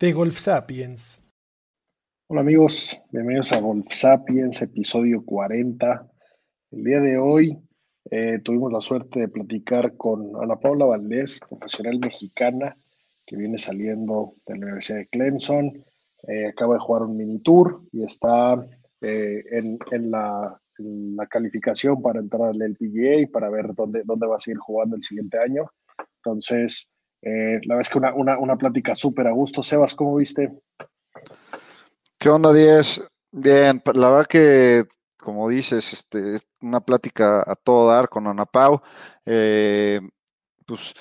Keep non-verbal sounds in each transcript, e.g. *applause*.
De Golf Sapiens. Hola amigos, bienvenidos a Golf Sapiens, episodio 40. El día de hoy eh, tuvimos la suerte de platicar con Ana Paula Valdés, profesional mexicana que viene saliendo de la Universidad de Clemson. Eh, acaba de jugar un mini tour y está eh, en, la, calificación para entrar al LPGA para ver dónde, dónde va a seguir jugando el siguiente año. Entonces, la verdad es que una, una, una plática súper a gusto. Sebas, ¿cómo viste? ¿Qué onda, Diez? Bien, la verdad que como dices, este, una plática a todo dar con Ana Pau. Eh, pues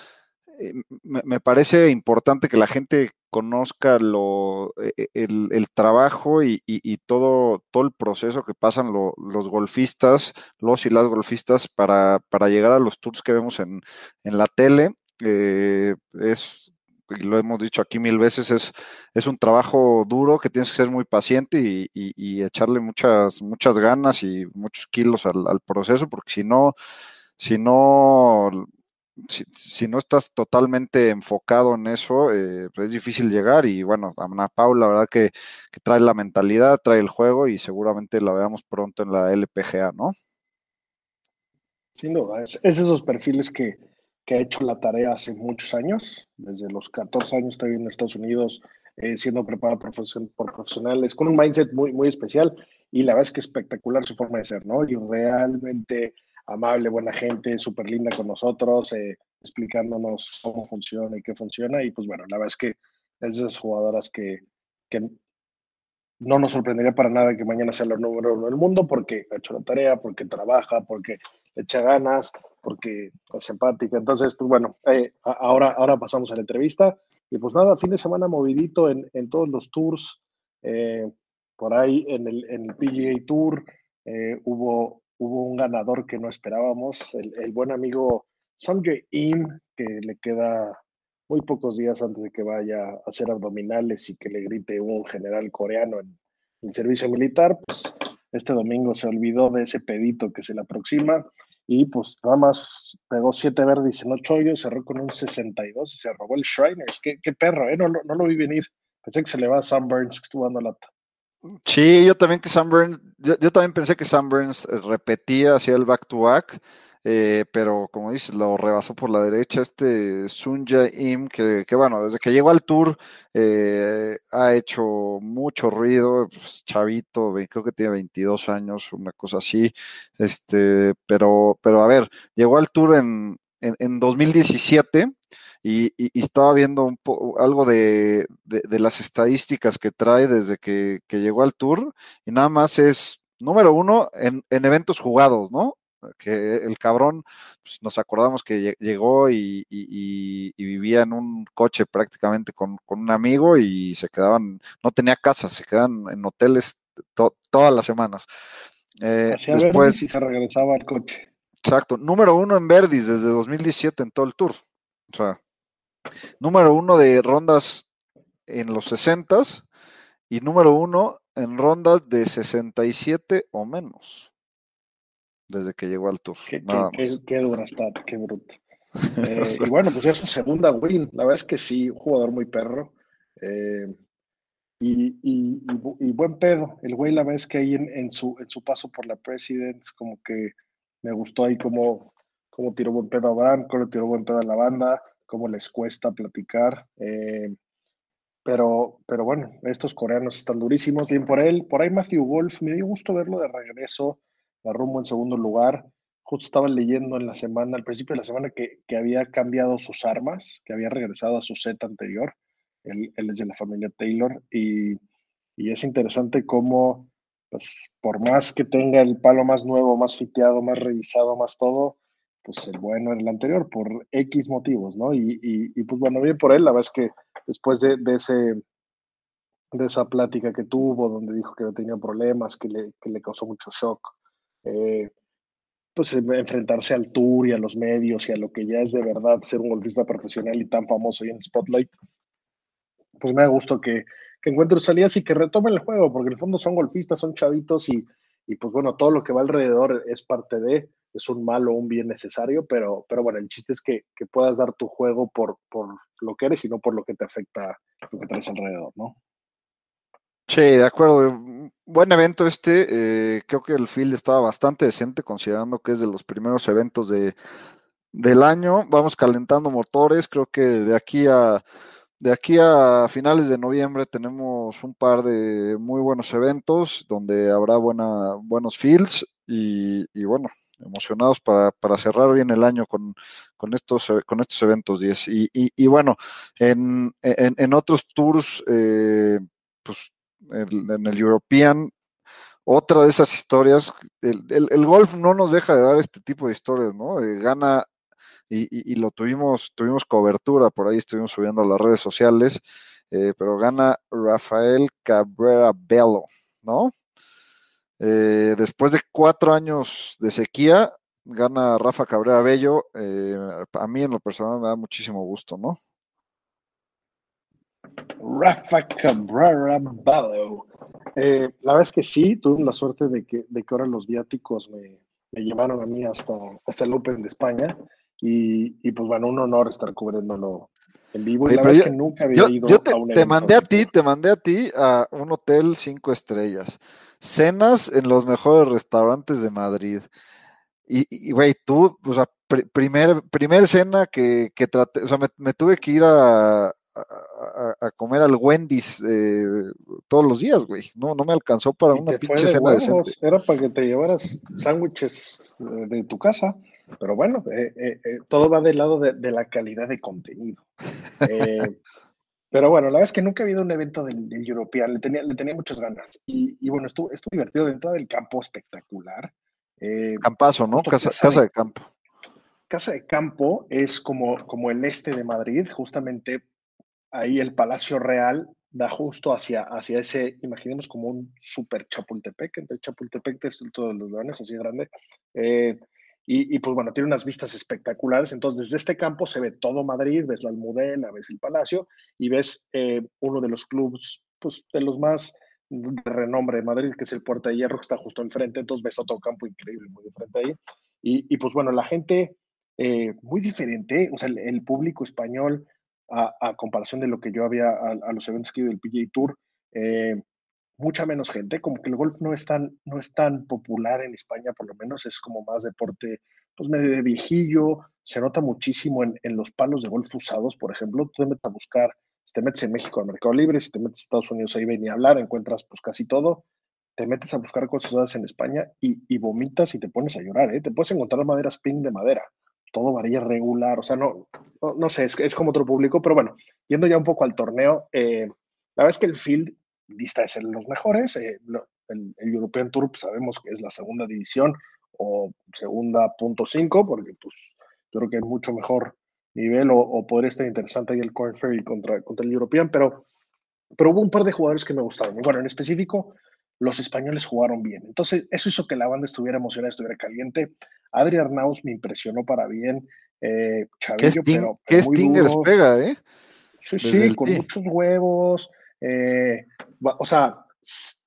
eh, me, parece importante que la gente conozca lo, e, e, el, trabajo y, todo, todo el proceso que pasan los golfistas, los y las golfistas para, para, llegar a los tours que vemos en, en la tele. Eh, es y lo hemos dicho aquí mil veces, es, es un trabajo duro que tienes que ser muy paciente y, echarle muchas, muchas ganas y muchos kilos al, proceso, porque si no, si no, si, no estás totalmente enfocado en eso, eh, pues es difícil llegar. Y bueno, Ana Paula, la verdad que, que, trae la mentalidad, trae el juego y seguramente la veamos pronto en la LPGA, ¿no? Sin duda, es esos perfiles que, que ha hecho la tarea hace muchos años, desde los 14 años está en Estados Unidos, eh, siendo preparado por, profesionales, con un mindset muy, muy especial y la verdad es que espectacular su forma de ser, ¿no? Y realmente amable, buena gente, súper linda con nosotros, eh, explicándonos cómo funciona y qué funciona. Y pues bueno, la verdad es que es de esas jugadoras que, que no nos sorprendería para nada que mañana sea la número uno del mundo porque ha hecho la tarea, porque trabaja, porque echa ganas, porque es simpática. Entonces, pues bueno, eh, ahora, ahora pasamos a la entrevista. Y pues nada, fin de semana movidito en, en todos los tours. Eh, por ahí en el, en el PGA Tour eh, hubo, hubo un ganador que no esperábamos, el, el buen amigo Sanjay Im, que le queda muy pocos días antes de que vaya a hacer abdominales y que le grite un general coreano en el servicio militar, pues este domingo se olvidó de ese pedito que se le aproxima y pues nada más pegó siete verdes en ocho hoyos, cerró con un 62 y se robó el Shriners. Qué, qué perro, ¿eh? No, no, lo vi venir. Pensé que se le va a Sam Burns que estuvo dando lata. Sí, yo también que Sam Burns, yo, también pensé que Sam Burns eh, repetía, hacía el back-to-back. Eh, pero como dices, lo rebasó por la derecha este Sunja Im, que, bueno, desde que llegó al tour eh, ha hecho mucho ruido, pues, chavito, creo que tiene 22 años, una cosa así, este, pero, pero a ver, llegó al tour en, en, 2017 y, estaba viendo un algo de, de, las estadísticas que trae desde que, que, llegó al tour y nada más es número uno en, en eventos jugados, ¿no? que el cabrón, pues, nos acordamos que llegó y, vivía en un coche prácticamente con, un amigo y se quedaban, no tenía casa, se quedaban en hoteles todas las semanas. Eh, después y se regresaba al coche. Exacto, número uno en Verdis desde 2017 en todo el tour. O sea, número uno de rondas en los 60 y número uno en rondas de 67 o menos desde que llegó al Tour. Qué, dura está, qué bruto. *laughs* Eh, y bueno, pues es su segunda win. La verdad es que sí, un jugador muy perro. Eh, y, buen pedo. El güey, la verdad es que ahí en, su, en su paso por la Presidents, como que me gustó ahí cómo, cómo tiró buen pedo a Van, cómo tiró buen pedo a la banda, cómo les cuesta platicar. Eh, pero, pero bueno, estos coreanos están durísimos. Bien por él. Por ahí Matthew Wolf, me dio gusto verlo de regreso la rumbo en segundo lugar. Justo estaba leyendo en la semana, al principio de la semana, que, que había cambiado sus armas, que había regresado a su set anterior. Él, él es de la familia Taylor y, y es interesante cómo, pues, por más que tenga el palo más nuevo, más fiteado, más revisado, más todo, pues el bueno era el anterior, por X motivos, ¿no? Y, y, pues bueno, bien por él, la verdad es que después de, de, ese, de esa plática que tuvo, donde dijo que tenía problemas, que le, que le causó mucho shock, eh, pues enfrentarse al tour y a los medios y a lo que ya es de verdad ser un golfista profesional y tan famoso y en Spotlight, pues me da gusto que, que encuentre salidas y que retomen el juego, porque en el fondo son golfistas, son chavitos y, y pues bueno, todo lo que va alrededor es parte de, es un mal o un bien necesario, pero, pero bueno, el chiste es que, que puedas dar tu juego por, por lo que eres y no por lo que te afecta lo que traes alrededor, ¿no? Sí, de acuerdo. Buen evento este. Eh, creo que el field estaba bastante decente, considerando que es de los primeros eventos de, del año. Vamos calentando motores. Creo que de aquí a de aquí a finales de noviembre tenemos un par de muy buenos eventos donde habrá buena, buenos fields y, bueno, emocionados para, cerrar bien el año con, estos, eventos 10. Y, bueno, en, otros tours, eh, pues en el European, otra de esas historias, el, golf no nos deja de dar este tipo de historias, ¿no? Eh, gana y, lo tuvimos, tuvimos cobertura, por ahí estuvimos subiendo a las redes sociales, eh, pero gana Rafael Cabrera Bello, ¿no? Eh, después de cuatro años de sequía, gana Rafa Cabrera Bello. Eh, a mí en lo personal me da muchísimo gusto, ¿no? Rafa Cabrera Bello. la verdad es que sí, tuve la suerte de que, de que ahora los viáticos me, me llevaron a mí hasta, hasta el Open de España. Y, pues bueno, un honor estar cubriéndolo en vivo. y la verdad es que nunca había ido te, a un Te mandé a ti, te mandé a ti a un hotel cinco estrellas. Cenas en los mejores restaurantes de Madrid. Y, güey, tú, o sea, primer, primer cena que, que traté, o sea, me, tuve que ir a, a, comer al Wendy's eh, todos los días, güey. No, no me alcanzó para una pinche cena decente. Era para que te llevaras sándwiches eh, de tu casa. Pero bueno, eh, eh, eh, todo va del lado de, la calidad de contenido. *laughs* pero bueno, la verdad es que nunca ha habido un evento del, European, le tenía, le tenía muchas ganas. Y, bueno, estuvo, estuvo divertido dentro del campo espectacular. Campazo, ¿no? Casa, casa, de, campo. Casa de campo es como, como el este de Madrid, justamente ahí el Palacio Real da justo hacia, hacia ese, imaginemos como un super Chapultepec, entre Chapultepec y todos los leones, así grande. Eh, y, pues bueno, tiene unas vistas espectaculares. Entonces, desde este campo se ve todo Madrid, ves la Almudena, ves el Palacio y ves eh, uno de los clubes, pues de los más de renombre de Madrid, que es el Puerta de Hierro, que está justo enfrente. Entonces, ves otro campo increíble, muy diferente ahí. Y, y pues bueno, la gente eh, muy diferente, o sea, el, público español, a, comparación de lo que yo había a, los eventos que ido del PGA Tour, eh, mucha menos gente, como que el golf no es tan, no es tan popular en España, por lo menos es como más deporte, pues medio de viejillo, se nota muchísimo en, en los palos de golf usados, por ejemplo, tú te metes a buscar, si te metes en México al Mercado Libre, si te metes a Estados Unidos ahí ven y hablar, encuentras pues casi todo, te metes a buscar cosas usadas en España y, y vomitas y te pones a llorar, ¿eh? te puedes encontrar maderas ping de madera, todo varía regular, o sea, no, no, sé, es, es, como otro público, pero bueno, yendo ya un poco al torneo, eh, la verdad es que el field lista es en los mejores. Eh, el, European Tour pues, sabemos que es la segunda división o segunda punto cinco, porque pues yo creo que es mucho mejor nivel o, podría estar interesante ahí el Corn Ferry contra, contra el European, pero, pero hubo un par de jugadores que me gustaron. Y bueno, en específico, los españoles jugaron bien. Entonces, eso hizo que la banda estuviera emocionada, estuviera caliente. Adri Arnaus me impresionó para bien. Eh, Chavillo, pero, ¿Qué Stingers pega, eh? Sí, sí, con muchos huevos. Eh, o sea,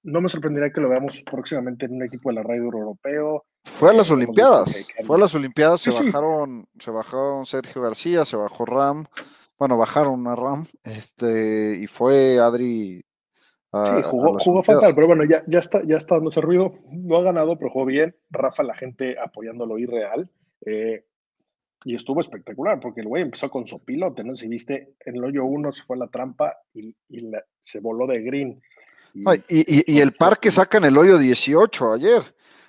no me sorprendería que lo veamos próximamente en un equipo de la radio europeo. Fue a las eh, Olimpiadas, fue a las Olimpiadas, se bajaron, se bajaron Sergio García, se bajó Ram, bueno, bajaron a Ram, este, y fue Adri. sí, jugó, jugó fatal, pero bueno, ya, ya está, ya está dándose ruido, no ha ganado, pero jugó bien. Rafa, la gente apoyándolo irreal. Eh, y estuvo espectacular, porque el güey empezó con su pilote, ¿no? Si viste, en el hoyo 1 se fue a la trampa y, se voló de green. Y, el par que saca en el hoyo 18 ayer.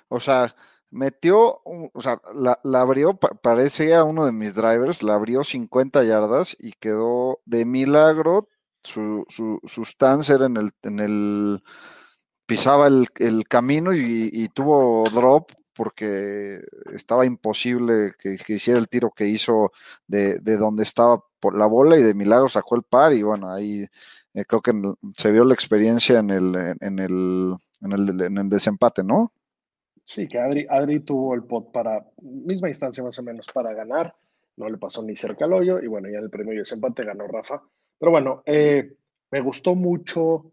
O sea, metió, o sea, la, abrió, parecía uno de mis drivers, la abrió 50 yardas y quedó de milagro. Su, su, su stance era en el, en el pisaba el, camino y, tuvo drop porque estaba imposible que, hiciera el tiro que hizo de, donde estaba la bola y de milagro sacó el par y bueno, ahí eh, creo que se vio la experiencia en el, en el, en el, en el desempate, ¿no? Sí, que Adri, Adri tuvo el pot para, misma instancia más o menos, para ganar, no le pasó ni cerca al hoyo y bueno, ya en el premio de desempate ganó Rafa. Pero bueno, eh, me gustó mucho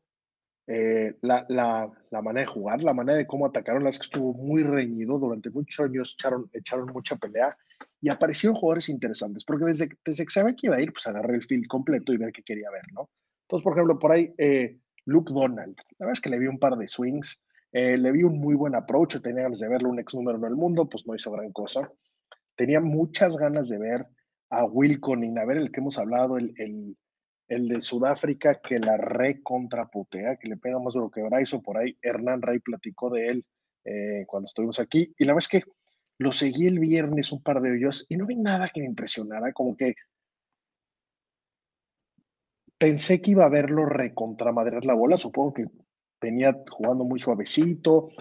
eh, la, la, manera de jugar, la manera de cómo atacaron, las que estuvo muy reñido, durante muchos años echaron, echaron mucha pelea y aparecieron jugadores interesantes, porque desde, desde que sabía que iba a ir, pues agarré el field completo y ver qué quería ver, ¿no? Entonces, por ejemplo, por ahí, eh, Luke Donald, la verdad es que le vi un par de swings, eh, le vi un muy buen approach, tenía ganas de verlo, un ex número en el mundo, pues no hizo gran cosa. Tenía muchas ganas de ver a Will Conning, a ver el que hemos hablado, el, el de Sudáfrica que la recontraputea, que le pega más duro que Bryson, por ahí Hernán Rey platicó de él eh, cuando estuvimos aquí, y la verdad es que lo seguí el viernes un par de hoyos y no vi nada que me impresionara, como que pensé que iba a verlo recontramadrear la bola, supongo que venía jugando muy suavecito,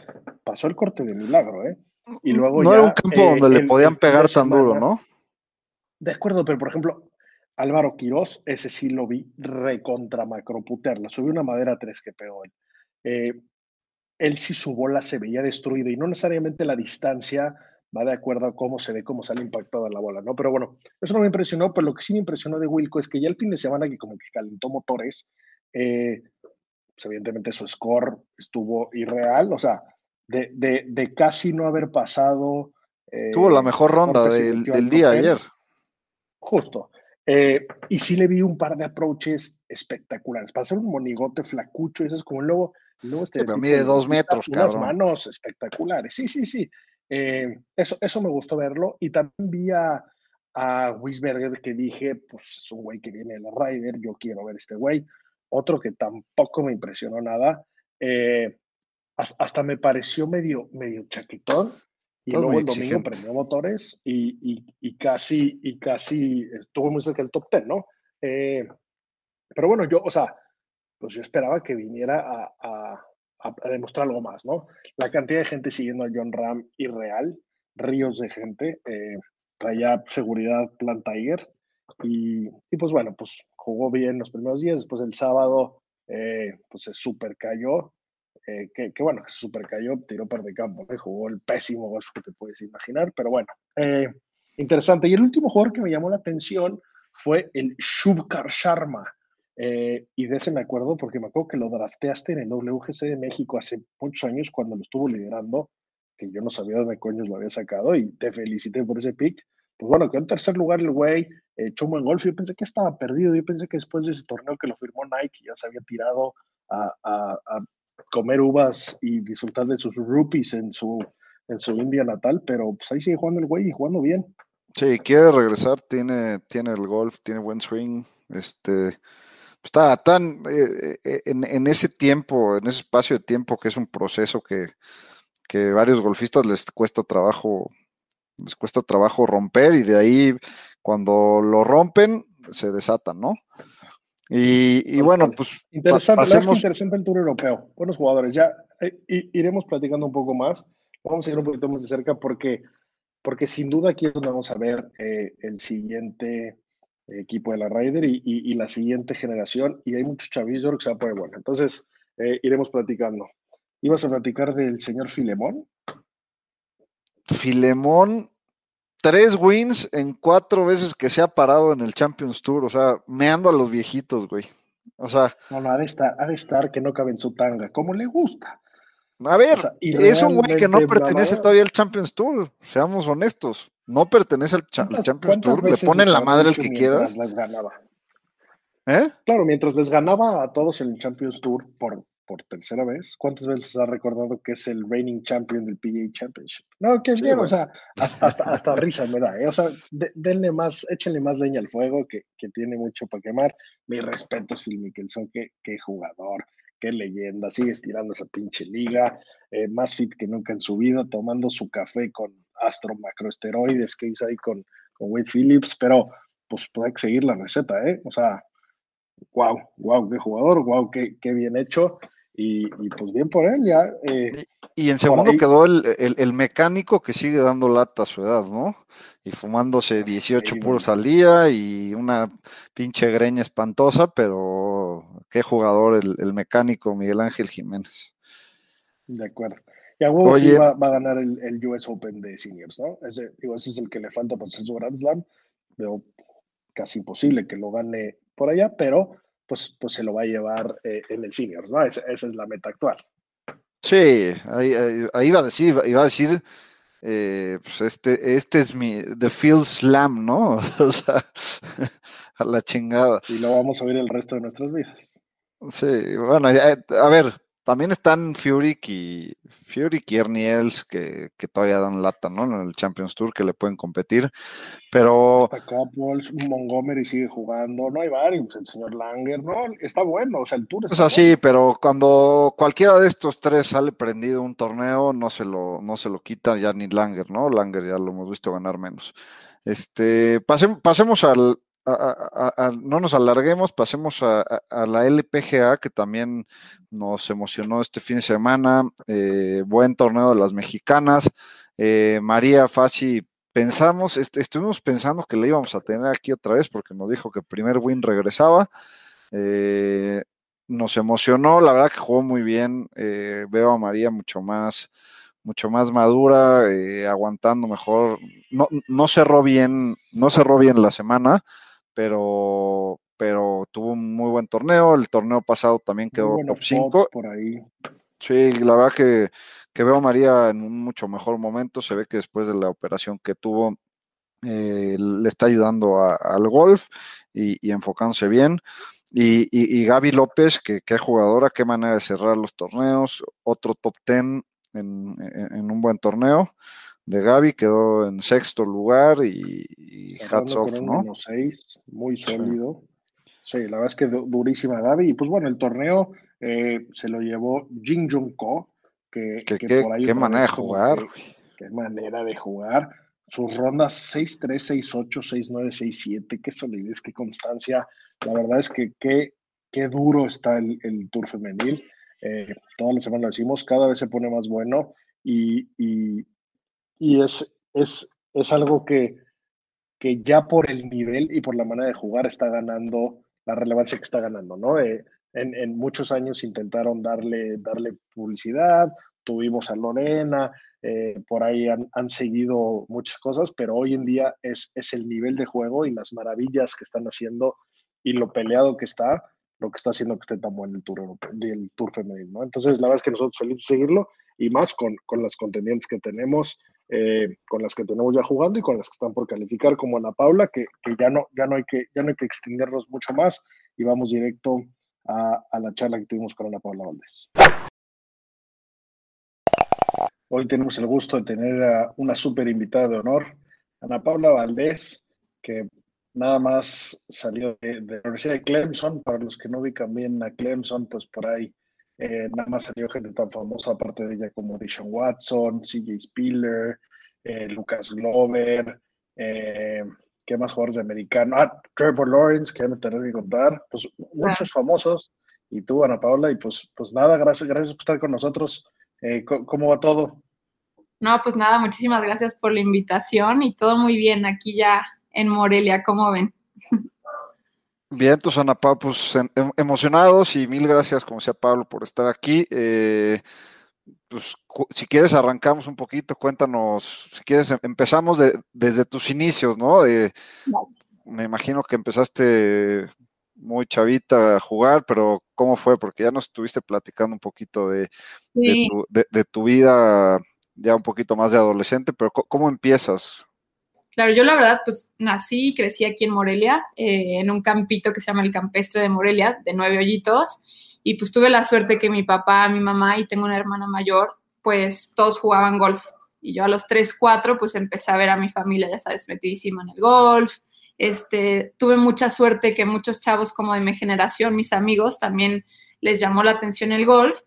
pasó el corte de milagro, ¿eh? Y luego no era un campo donde le podían pegar tan duro, ¿no? De acuerdo, pero por ejemplo, Álvaro Quirós, ese sí lo vi recontra macroputer, la subió una madera 3 que pegó él. Eh, él sí su bola se veía destruida y no necesariamente la distancia va de acuerdo a cómo se ve, cómo sale impactada la bola, ¿no? Pero bueno, eso no me impresionó, pero lo que sí me impresionó de Wilco es que ya el fin de semana que como que calentó motores, eh, pues evidentemente su score estuvo irreal, o sea, de, de, de casi no haber pasado... Eh, Tuvo la mejor ronda del, del día ayer. Justo. Eh, y sí le vi un par de approaches espectaculares. Para hacer un monigote flacucho, eso es como luego... luego este, mide dos metros, unas manos espectaculares. Sí, sí, sí. Eh, eso, eso me gustó verlo. Y también vi a, a Wisberger que dije, pues es un güey que viene de la Ryder, yo quiero ver este güey. Otro que tampoco me impresionó nada. Eh, hasta me pareció medio, medio chaquitón. Y luego el domingo prendió motores y, y, casi, y casi estuvo muy cerca del top 10, ¿no? Eh, pero bueno, yo, o sea, pues yo esperaba que viniera a, a, a, demostrar algo más, ¿no? La cantidad de gente siguiendo a John Ram irreal, ríos de gente, eh, traía seguridad Plan Tiger y, y, pues bueno, pues jugó bien los primeros días, después el sábado eh, pues se super cayó, eh, que, que, bueno, super cayó, tiró par de campo, jugó el pésimo golf que te puedes imaginar, pero bueno, eh, interesante. Y el último jugador que me llamó la atención fue el Shubkar Sharma, eh, y de ese me acuerdo porque me acuerdo que lo drafteaste en el WGC de México hace muchos años cuando lo estuvo liderando, que yo no sabía dónde coños lo había sacado y te felicité por ese pick. Pues bueno, quedó en tercer lugar el güey, echó un buen golf. Yo pensé que estaba perdido. Yo pensé que después de ese torneo que lo firmó Nike ya se había tirado a comer uvas y disfrutar de sus rupees en su, en su India natal, pero pues ahí sigue jugando el güey y jugando bien. Sí, quiere regresar, tiene, tiene el golf, tiene buen swing, este, está tan eh, eh, en, ese tiempo, en ese espacio de tiempo que es un proceso que, que varios golfistas les cuesta trabajo, les cuesta trabajo romper y de ahí cuando lo rompen se desatan, ¿no? Y, bueno, pues interesante, pasemos... interesante el Tour Europeo, buenos jugadores, ya eh, iremos platicando un poco más, vamos a ir un poquito más de cerca porque, porque sin duda aquí es donde vamos a ver el siguiente equipo de la Ryder y, la siguiente generación. Y hay muchos chavillos que se va a poner bueno. Entonces, eh, iremos platicando. ¿Ibas a platicar del señor Filemón? Filemón, tres wins en cuatro veces que se ha parado en el Champions Tour. O sea, meando a los viejitos, güey. O sea. No, no, ha de estar, ha de estar que no cabe en su tanga, como le gusta. A ver, es un güey que no pertenece todavía al Champions Tour, seamos honestos no pertenece al, Champions Tour, le ponen la madre el que quieras. Les ganaba. ¿Eh? Claro, mientras les ganaba a todos en el Champions Tour por, por tercera vez, ¿cuántas veces ha recordado que es el reigning champion del PGA Championship? No, que bien, o sea, hasta, hasta, risa me da, ¿eh? O sea, denle más, échenle más leña al fuego, que, que tiene mucho para quemar. Mi respeto, Phil Mickelson, qué, qué jugador, qué leyenda, sigue estirando esa pinche liga, eh, más fit que nunca en su vida, tomando su café con astro macroesteroides que hizo ahí con, con Wade Phillips, pero pues, que seguir la receta, ¿eh? O sea, wow, wow, qué jugador, wow, qué, qué bien hecho. Y, pues bien por él, ya. Eh, y, en segundo quedó el, mecánico que sigue dando lata a su edad, ¿no? Y fumándose 18 puros al día y una pinche greña espantosa, pero qué jugador el, mecánico Miguel Ángel Jiménez. De acuerdo. Y a huevo sí va, a ganar el, US Open de seniors, ¿no? Ese, digo, ese es el que le falta para hacer su Grand Slam. Veo casi imposible que lo gane por allá, pero pues, pues se lo va a llevar eh, en el seniors, ¿no? Esa, es la meta actual. Sí, ahí, iba a decir, iba a decir, eh, pues este, este es mi, The Field Slam, ¿no? *laughs* o sea, a la chingada. Y lo vamos a ver el resto de nuestras vidas. Sí, bueno, a ver, también están Furyk y Furyk y Ernie que, todavía dan lata, ¿no? En el Champions Tour que le pueden competir. Pero. Está Couples, Montgomery sigue jugando, no hay varios, el señor Langer, no, está bueno, o sea, el tour O sea, sí, pero cuando cualquiera de estos tres sale prendido un torneo, no se lo, no se lo quita ya ni Langer, ¿no? Langer ya lo hemos visto ganar menos. Este, pasemos al, no nos alarguemos, pasemos a, la LPGA, que también nos emocionó este fin de semana. Eh, buen torneo de las mexicanas. Eh, María Faci, pensamos, estuvimos pensando que la íbamos a tener aquí otra vez porque nos dijo que primer win regresaba. Eh, nos emocionó, la verdad que jugó muy bien. veo a María mucho más mucho más madura, aguantando mejor. No, no cerró bien, no cerró bien la semana, pero, pero tuvo un muy buen torneo. El torneo pasado también quedó top 5. Por ahí. Sí, la verdad que, veo a María en un mucho mejor momento. Se ve que después de la operación que tuvo, eh, le está ayudando al golf y, enfocándose bien. Y, y, Gaby López, que qué jugadora, qué manera de cerrar los torneos. Otro top 10 en, en un buen torneo de Gaby, quedó en sexto lugar y, hats off, ¿no? muy sólido. Sí. la verdad es que durísima Gaby. Y pues bueno, el torneo eh, se lo llevó Jin Jung Ko, que, por ahí. Qué manera de jugar. qué manera de jugar. Sus rondas 6-3, 6-8, 6-9, 6-7, qué solidez, qué constancia. La verdad es que qué, qué duro está el, el Tour femenil. Eh, toda la semana lo decimos, cada vez se pone más bueno y, y, y es, es, es algo que, que ya por el nivel y por la manera de jugar está ganando la relevancia que está ganando, ¿no? Eh, en, en, muchos años intentaron darle, darle publicidad, tuvimos a Lorena, eh, por ahí han, han, seguido muchas cosas, pero hoy en día es, es el nivel de juego y las maravillas que están haciendo y lo peleado que está, lo que está haciendo que esté tan bueno el Tour, el tour femenino, ¿no? Entonces, la verdad es que nosotros felices de seguirlo y más con, con las contendientes que tenemos eh, con las que tenemos ya jugando y con las que están por calificar, como Ana Paula, que, ya, no, ya, no hay que, ya no hay que extendernos mucho más y vamos directo a, la charla que tuvimos con Ana Paula Valdés. Hoy tenemos el gusto de tener a una súper invitada de honor, Ana Paula Valdés, que nada más salió de, la Universidad de Clemson. Para los que no ubican bien a Clemson, pues por ahí eh, nada más salió gente tan famosa aparte de ella como Dishon Watson, CJ Spiller, eh, Lucas Glover, eh, ¿qué más jugadores de americano? Ah, Trevor Lawrence, que ya me tendré que contar, pues muchos famosos, y tú, Ana Paula, y pues, pues nada, gracias, gracias por estar con nosotros. ¿Cómo va todo? No, pues nada, muchísimas gracias por la invitación y todo muy bien aquí ya en Morelia, ¿cómo ven? *laughs* Bien, tus Ana pues em, emocionados y mil gracias, como sea Pablo, por estar aquí. Eh, pues si quieres arrancamos un poquito, cuéntanos, si quieres em, empezamos desde tus inicios, ¿no? me imagino que empezaste muy chavita a jugar, pero ¿cómo fue? Porque ya nos estuviste platicando un poquito de, de, tu, vida ya un poquito más de adolescente, pero ¿cómo empiezas? Claro, yo la verdad, pues nací y crecí aquí en Morelia, eh, en un campito que se llama el Campestre de Morelia, de nueve hoyitos, y pues tuve la suerte que mi papá, mi mamá y tengo una hermana mayor, pues todos jugaban golf. Y yo a los tres, cuatro, pues empecé a ver a mi familia, ya sabes, metidísima en el golf. Este, tuve mucha suerte que muchos chavos como de mi generación, mis amigos, también les llamó la atención el golf.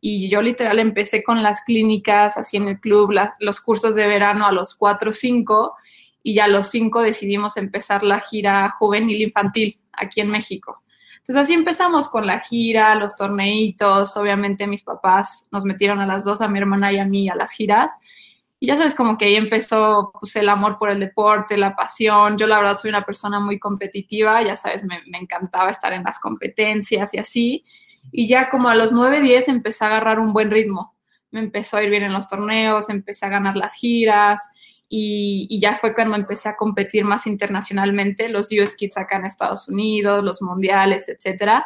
Y yo literal empecé con las clínicas, así en el club, los cursos de verano a los cuatro o cinco y ya los cinco decidimos empezar la gira juvenil infantil aquí en México. Entonces así empezamos con la gira, los torneitos, obviamente mis papás nos metieron a las dos, a mi hermana y a mí, a las giras. Y ya sabes, como que ahí empezó pues, el amor por el deporte, la pasión. Yo la verdad soy una persona muy competitiva, ya sabes, me, me encantaba estar en las competencias y así. Y ya como a los 9, 10 empecé a agarrar un buen ritmo. Me empezó a ir bien en los torneos, empecé a ganar las giras y, ya fue cuando empecé a competir más internacionalmente, los US Kids acá en Estados Unidos, los mundiales, etcétera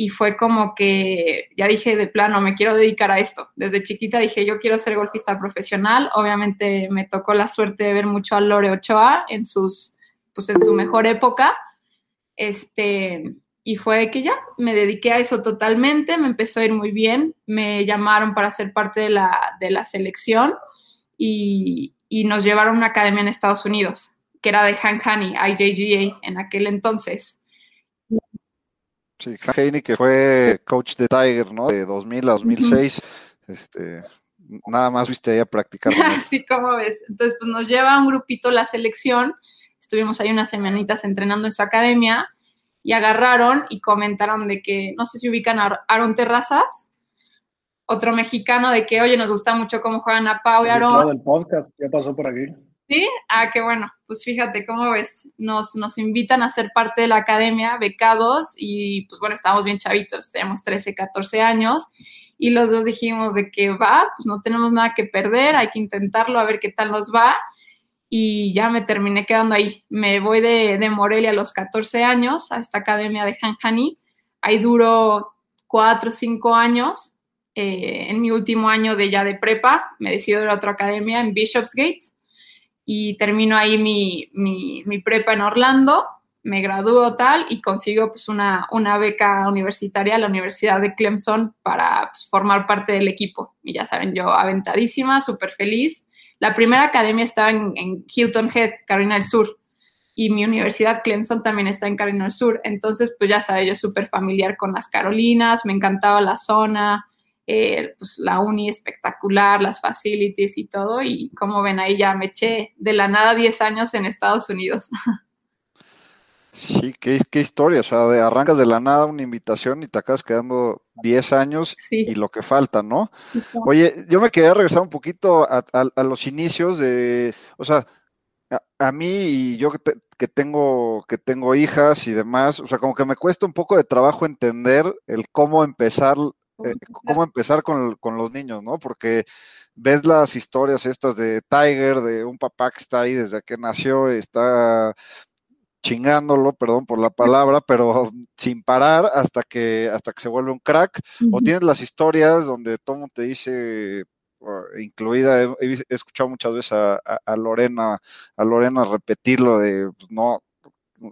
y fue como que ya dije de plano, me quiero dedicar a esto. Desde chiquita dije, yo quiero ser golfista profesional. Obviamente me tocó la suerte de ver mucho a Lore Ochoa en sus, pues en su mejor época. Este, y fue que ya me dediqué a eso totalmente, me empezó a ir muy bien, me llamaron para ser parte de la, de la selección y, y, nos llevaron a una academia en Estados Unidos, que era de Hank Honey, IJGA, en aquel entonces. Sí, Haney, que fue coach de Tiger, ¿no? De 2000 a 2006. Este, nada más viste ahí a practicar. *laughs* sí, como ves. Entonces, pues nos lleva un grupito la selección. Estuvimos ahí unas semanitas entrenando en su academia y agarraron y comentaron de que, no sé si ubican a Aaron Terrazas, otro mexicano, de que, oye, nos gusta mucho cómo juegan a Pau y Aaron. el podcast, ya pasó por aquí. Sí, ah, qué bueno. Pues fíjate, ¿cómo ves? Nos, nos invitan a ser parte de la academia, becados, y pues bueno, estábamos bien chavitos, teníamos 13, 14 años, y los dos dijimos de que va, pues no tenemos nada que perder, hay que intentarlo, a ver qué tal nos va, y ya me terminé quedando ahí. Me voy de, de Morelia a los 14 años a esta academia de Hanjani, ahí duró 4 o 5 años, eh, en mi último año de ya de prepa, me decido ir a otra academia en Bishopsgate, y termino ahí mi, mi, mi, prepa en Orlando, me gradúo tal y consigo pues una, una beca universitaria a la Universidad de Clemson para pues, formar parte del equipo. Y ya saben, yo aventadísima, súper feliz. La primera academia estaba en, en, Hilton Head, Carolina del Sur, y mi universidad Clemson también está en Carolina del Sur. Entonces, pues ya saben, yo súper familiar con las Carolinas, me encantaba la zona, eh, pues la uni espectacular, las facilities y todo, y como ven ahí ya me eché de la nada 10 años en Estados Unidos. *laughs* Sí, qué, qué historia, o sea, de, arrancas de la nada una invitación y te acabas quedando 10 años sí. y lo que falta, ¿no? Oye, yo me quería regresar un poquito a, a, a los inicios de, o sea, a, a mí y yo que, te, que, tengo, que tengo hijas y demás, o sea, como que me cuesta un poco de trabajo entender el cómo empezar eh, cómo empezar con, con, los niños, ¿no? Porque ves las historias estas de Tiger, de un papá que está ahí desde que nació, está chingándolo, perdón por la palabra, pero *laughs* sin parar hasta que, hasta que se vuelve un crack. Uh -huh. O tienes las historias donde todo te dice, incluida, he, he, escuchado muchas veces a, a, a, Lorena, a Lorena repetirlo de, pues, no,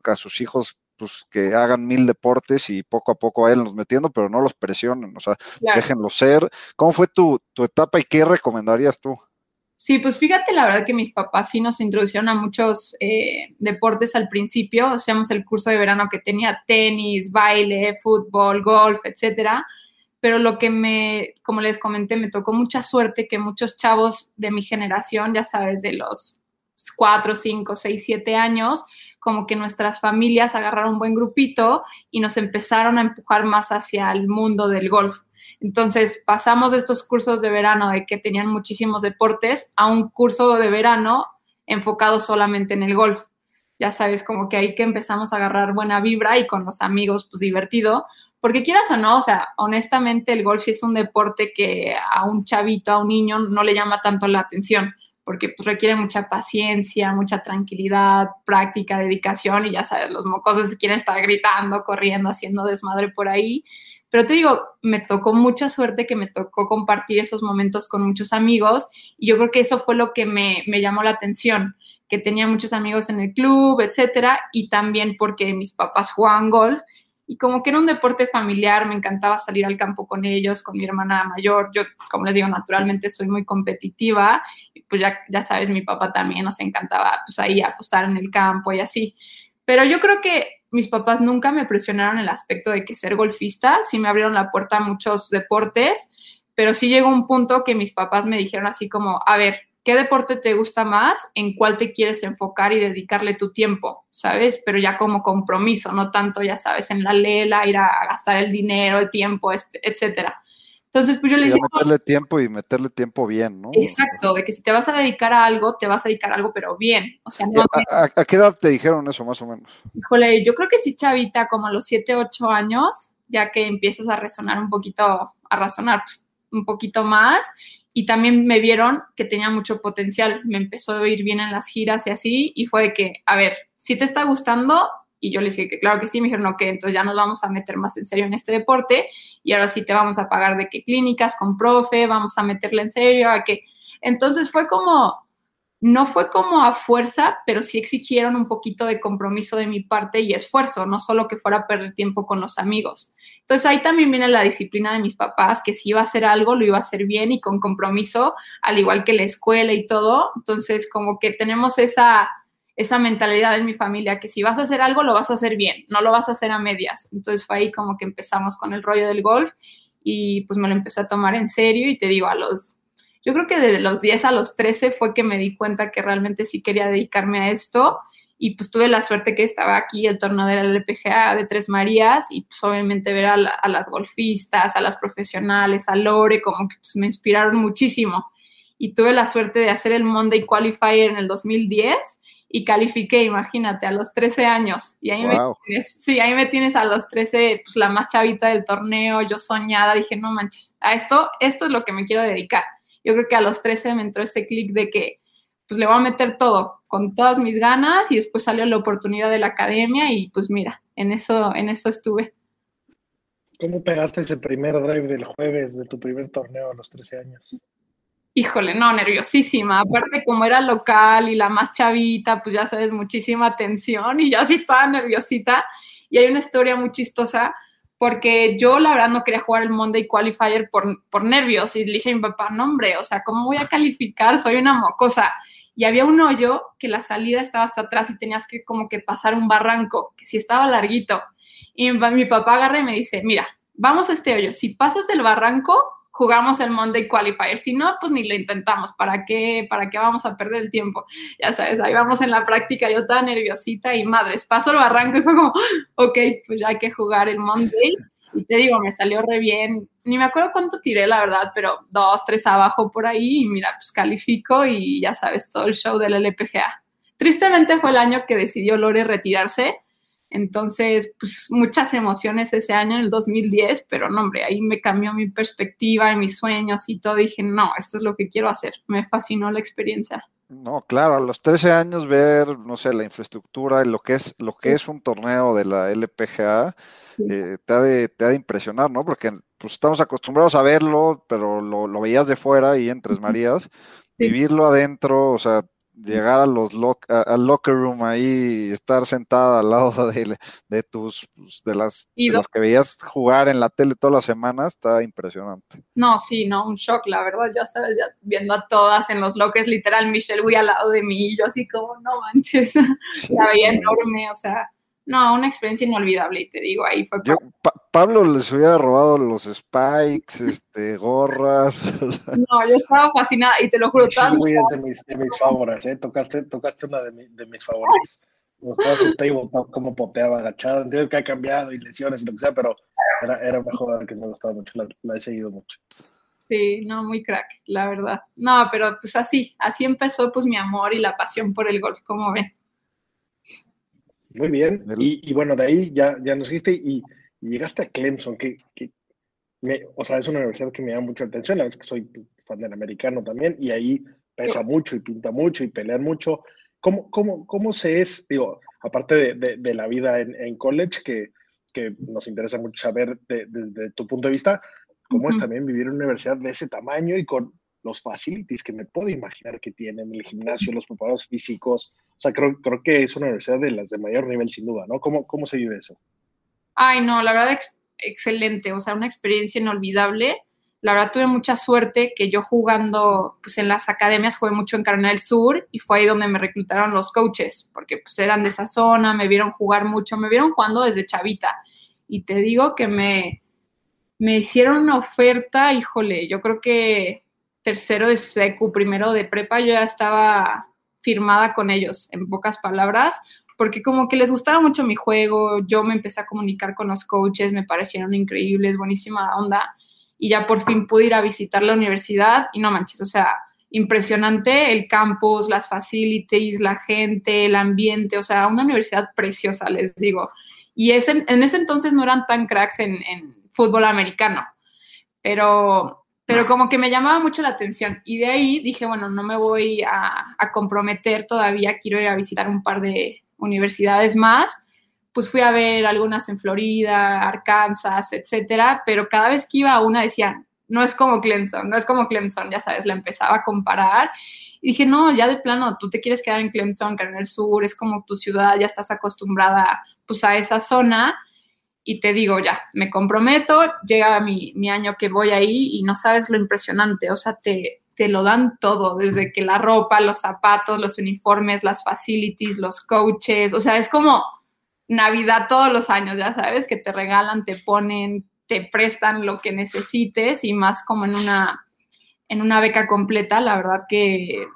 a sus hijos pues que hagan mil deportes y poco a poco vayan metiendo, pero no los presionen, o sea, claro. déjenlos ser. ¿Cómo fue tu, tu etapa y qué recomendarías tú? Sí, pues fíjate, la verdad que mis papás sí nos introducieron a muchos eh, deportes al principio, hacíamos el curso de verano que tenía tenis, baile, fútbol, golf, etcétera, pero lo que me, como les comenté, me tocó mucha suerte que muchos chavos de mi generación, ya sabes, de los cuatro, cinco, seis, siete años, como que nuestras familias agarraron un buen grupito y nos empezaron a empujar más hacia el mundo del golf. Entonces pasamos de estos cursos de verano de que tenían muchísimos deportes a un curso de verano enfocado solamente en el golf. Ya sabes, como que ahí que empezamos a agarrar buena vibra y con los amigos, pues divertido, porque quieras o no, o sea, honestamente el golf es un deporte que a un chavito, a un niño no le llama tanto la atención porque pues, requiere mucha paciencia, mucha tranquilidad, práctica, dedicación y ya sabes, los mocosos quieren estar gritando, corriendo, haciendo desmadre por ahí. Pero te digo, me tocó mucha suerte que me tocó compartir esos momentos con muchos amigos y yo creo que eso fue lo que me, me llamó la atención, que tenía muchos amigos en el club, etcétera, y también porque mis papás jugaban golf y como que era un deporte familiar, me encantaba salir al campo con ellos, con mi hermana mayor. Yo, como les digo, naturalmente soy muy competitiva, y pues ya, ya sabes, mi papá también nos encantaba pues ahí apostar en el campo y así. Pero yo creo que mis papás nunca me presionaron el aspecto de que ser golfista, sí me abrieron la puerta a muchos deportes, pero sí llegó un punto que mis papás me dijeron así como, a ver, qué deporte te gusta más, en cuál te quieres enfocar y dedicarle tu tiempo, ¿sabes? Pero ya como compromiso, no tanto, ya sabes, en la lela, ir a, gastar el dinero, el tiempo, etcétera. Entonces, pues yo le digo... meterle tiempo y meterle tiempo bien, ¿no? Exacto, de que si te vas a dedicar a algo, te vas a dedicar a algo, pero bien. O sea, no ¿A, qué edad te dijeron eso, más o menos? Híjole, yo creo que sí, chavita, como a los 7, 8 años, ya que empiezas a resonar un poquito, a razonar pues, un poquito más. Y también me vieron que tenía mucho potencial. Me empezó a ir bien en las giras y así. Y fue de que, a ver, si te está gustando, y yo les dije que claro que sí, me dijeron, ok, entonces ya nos vamos a meter más en serio en este deporte y ahora sí te vamos a pagar de qué clínicas con profe, vamos a meterle en serio, a que... Entonces fue como, no fue como a fuerza, pero sí exigieron un poquito de compromiso de mi parte y esfuerzo, no solo que fuera perder tiempo con los amigos. Entonces ahí también viene la disciplina de mis papás, que si iba a hacer algo, lo iba a hacer bien y con compromiso, al igual que la escuela y todo. Entonces como que tenemos esa esa mentalidad en mi familia, que si vas a hacer algo, lo vas a hacer bien, no lo vas a hacer a medias. Entonces fue ahí como que empezamos con el rollo del golf y pues me lo empecé a tomar en serio y te digo, a los, yo creo que de los 10 a los 13 fue que me di cuenta que realmente sí quería dedicarme a esto y pues tuve la suerte que estaba aquí el torneo de la LPGA de Tres Marías y pues obviamente ver a, a las golfistas, a las profesionales, a Lore, como que pues, me inspiraron muchísimo. Y tuve la suerte de hacer el Monday Qualifier en el 2010 y califiqué, imagínate, a los 13 años. Y ahí, me tienes, sí, ahí me tienes a los 13, pues la más chavita del torneo, yo soñada, dije, no manches, a esto, esto es lo que me quiero dedicar. Yo creo que a los 13 me entró ese clic de que, pues le voy a meter todo, con todas mis ganas, y después salió la oportunidad de la academia, y pues mira, en eso, en eso estuve. ¿Cómo pegaste ese primer drive del jueves de tu primer torneo a los 13 años? híjole, no, nerviosísima. Aparte, como era local y la más chavita, pues ya sabes, muchísima tensión y yo así toda nerviosita. Y hay una historia muy chistosa porque yo la verdad no quería jugar el Monday Qualifier por, por nervios y le dije a mi papá, no hombre, o sea, ¿cómo voy a calificar? Soy una mocosa. Y había un hoyo que la salida estaba hasta atrás y tenías que como que pasar un barranco, que sí estaba larguito. Y mi, papá agarra y me dice, mira, vamos a este hoyo, si pasas el barranco, jugamos el Monday Qualifier. Si no, pues ni lo intentamos. ¿Para qué, ¿Para qué vamos a perder el tiempo? Ya sabes, ahí vamos en la práctica, yo estaba nerviosita y madres, paso el barranco y fue como, ok, pues ya hay que jugar el Monday. Y te digo, me salió re bien. Ni me acuerdo cuánto tiré, la verdad, pero dos, tres abajo por ahí. Y mira, pues califico y ya sabes, todo el show del LPGA. Tristemente fue el año que decidió Lore retirarse entonces, pues muchas emociones ese año, en el 2010, pero no, hombre, ahí me cambió mi perspectiva y mis sueños y todo. Dije, no, esto es lo que quiero hacer. Me fascinó la experiencia. No, claro, a los 13 años ver, no sé, la infraestructura y lo que es, lo que es un torneo de la LPGA, eh, te, ha de, te ha de impresionar, ¿no? Porque pues, estamos acostumbrados a verlo, pero lo, lo veías de fuera y en Tres Marías, vivirlo adentro, o sea, llegar a los al locker room ahí, estar sentada al lado *laughs* de, de tus, pues, de las, de que veías jugar en la tele todas las semanas, está impresionante. No, sí, no, un shock, la verdad, ya sabes, ya viendo a todas en los lockers, literal, Michelle voy al lado de mí, y yo así como, no manches, *laughs* la veía enorme, o sea, no, una experiencia inolvidable, y te digo, ahí fue. Yo, Pablo les hubiera robado los spikes, *laughs* este, gorras. *laughs* No, yo estaba fascinada, y te lo juro. Sí, es de mis, de mis favoritos, ¿eh? Tocaste, tocaste una de, de mis favoritos. Me *laughs* gustaba su table, como poteaba agachado. Entiendo que ha cambiado y lesiones y lo que sea, pero era, era una jugadora que me gustaba mucho, la, la he seguido mucho. Sí, no, muy crack, la verdad. No, pero pues así, así empezó pues mi amor y la pasión por el golf, como ven. Muy bien. Y, bueno, de ahí ya, ya nos dijiste y, llegaste a Clemson, que, me, o sea, es una universidad que me llama mucho la atención, la vez que soy fan del americano también, y ahí pesa mucho y pinta mucho y pelean mucho. ¿Cómo, cómo, cómo se es, digo, aparte de, de, la vida en, en college, que, que, nos interesa mucho saber desde tu punto de vista, cómo es también vivir en una universidad de ese tamaño y con los facilities que me puedo imaginar que tienen, el gimnasio, los preparados físicos. O sea, creo, creo que es una universidad de las de mayor nivel, sin duda, ¿no? ¿Cómo, cómo se vive eso? Ay, no, la verdad, ex excelente. O sea, una experiencia inolvidable. La verdad, tuve mucha suerte que yo jugando, pues en las academias jugué mucho en Carolina del Sur y fue ahí donde me reclutaron los coaches, porque pues eran de esa zona, me vieron jugar mucho, me vieron jugando desde chavita. Y te digo que me, me hicieron una oferta, híjole, yo creo que tercero de secu, primero de prepa, yo ya estaba firmada con ellos, en pocas palabras, porque como que les gustaba mucho mi juego, yo me empecé a comunicar con los coaches, me parecieron increíbles, buenísima onda, y ya por fin pude ir a visitar la universidad y no manches, o sea, impresionante el campus, las facilities, la gente, el ambiente, o sea, una universidad preciosa, les digo. Y ese, en ese entonces no eran tan cracks en, en fútbol americano, pero, pero como que me llamaba mucho la atención. Y de ahí dije, bueno, no me voy a, a comprometer todavía, quiero ir a visitar un par de universidades más pues fui a ver algunas en Florida, Arkansas, etcétera, pero cada vez que iba a una decían, no es como Clemson, no es como Clemson, ya sabes, la empezaba a comparar. Y dije, no, ya de plano, tú te quieres quedar en Clemson, que en el sur es como tu ciudad, ya estás acostumbrada pues a esa zona. Y te digo, ya, me comprometo, llega mi, mi año que voy ahí y no sabes lo impresionante, o sea, te, te lo dan todo, desde que la ropa, los zapatos, los uniformes, las facilities, los coaches, o sea, es como Navidad todos los años, ya sabes, que te regalan, te ponen, te prestan lo que necesites y más como en una, en una beca completa, la verdad que,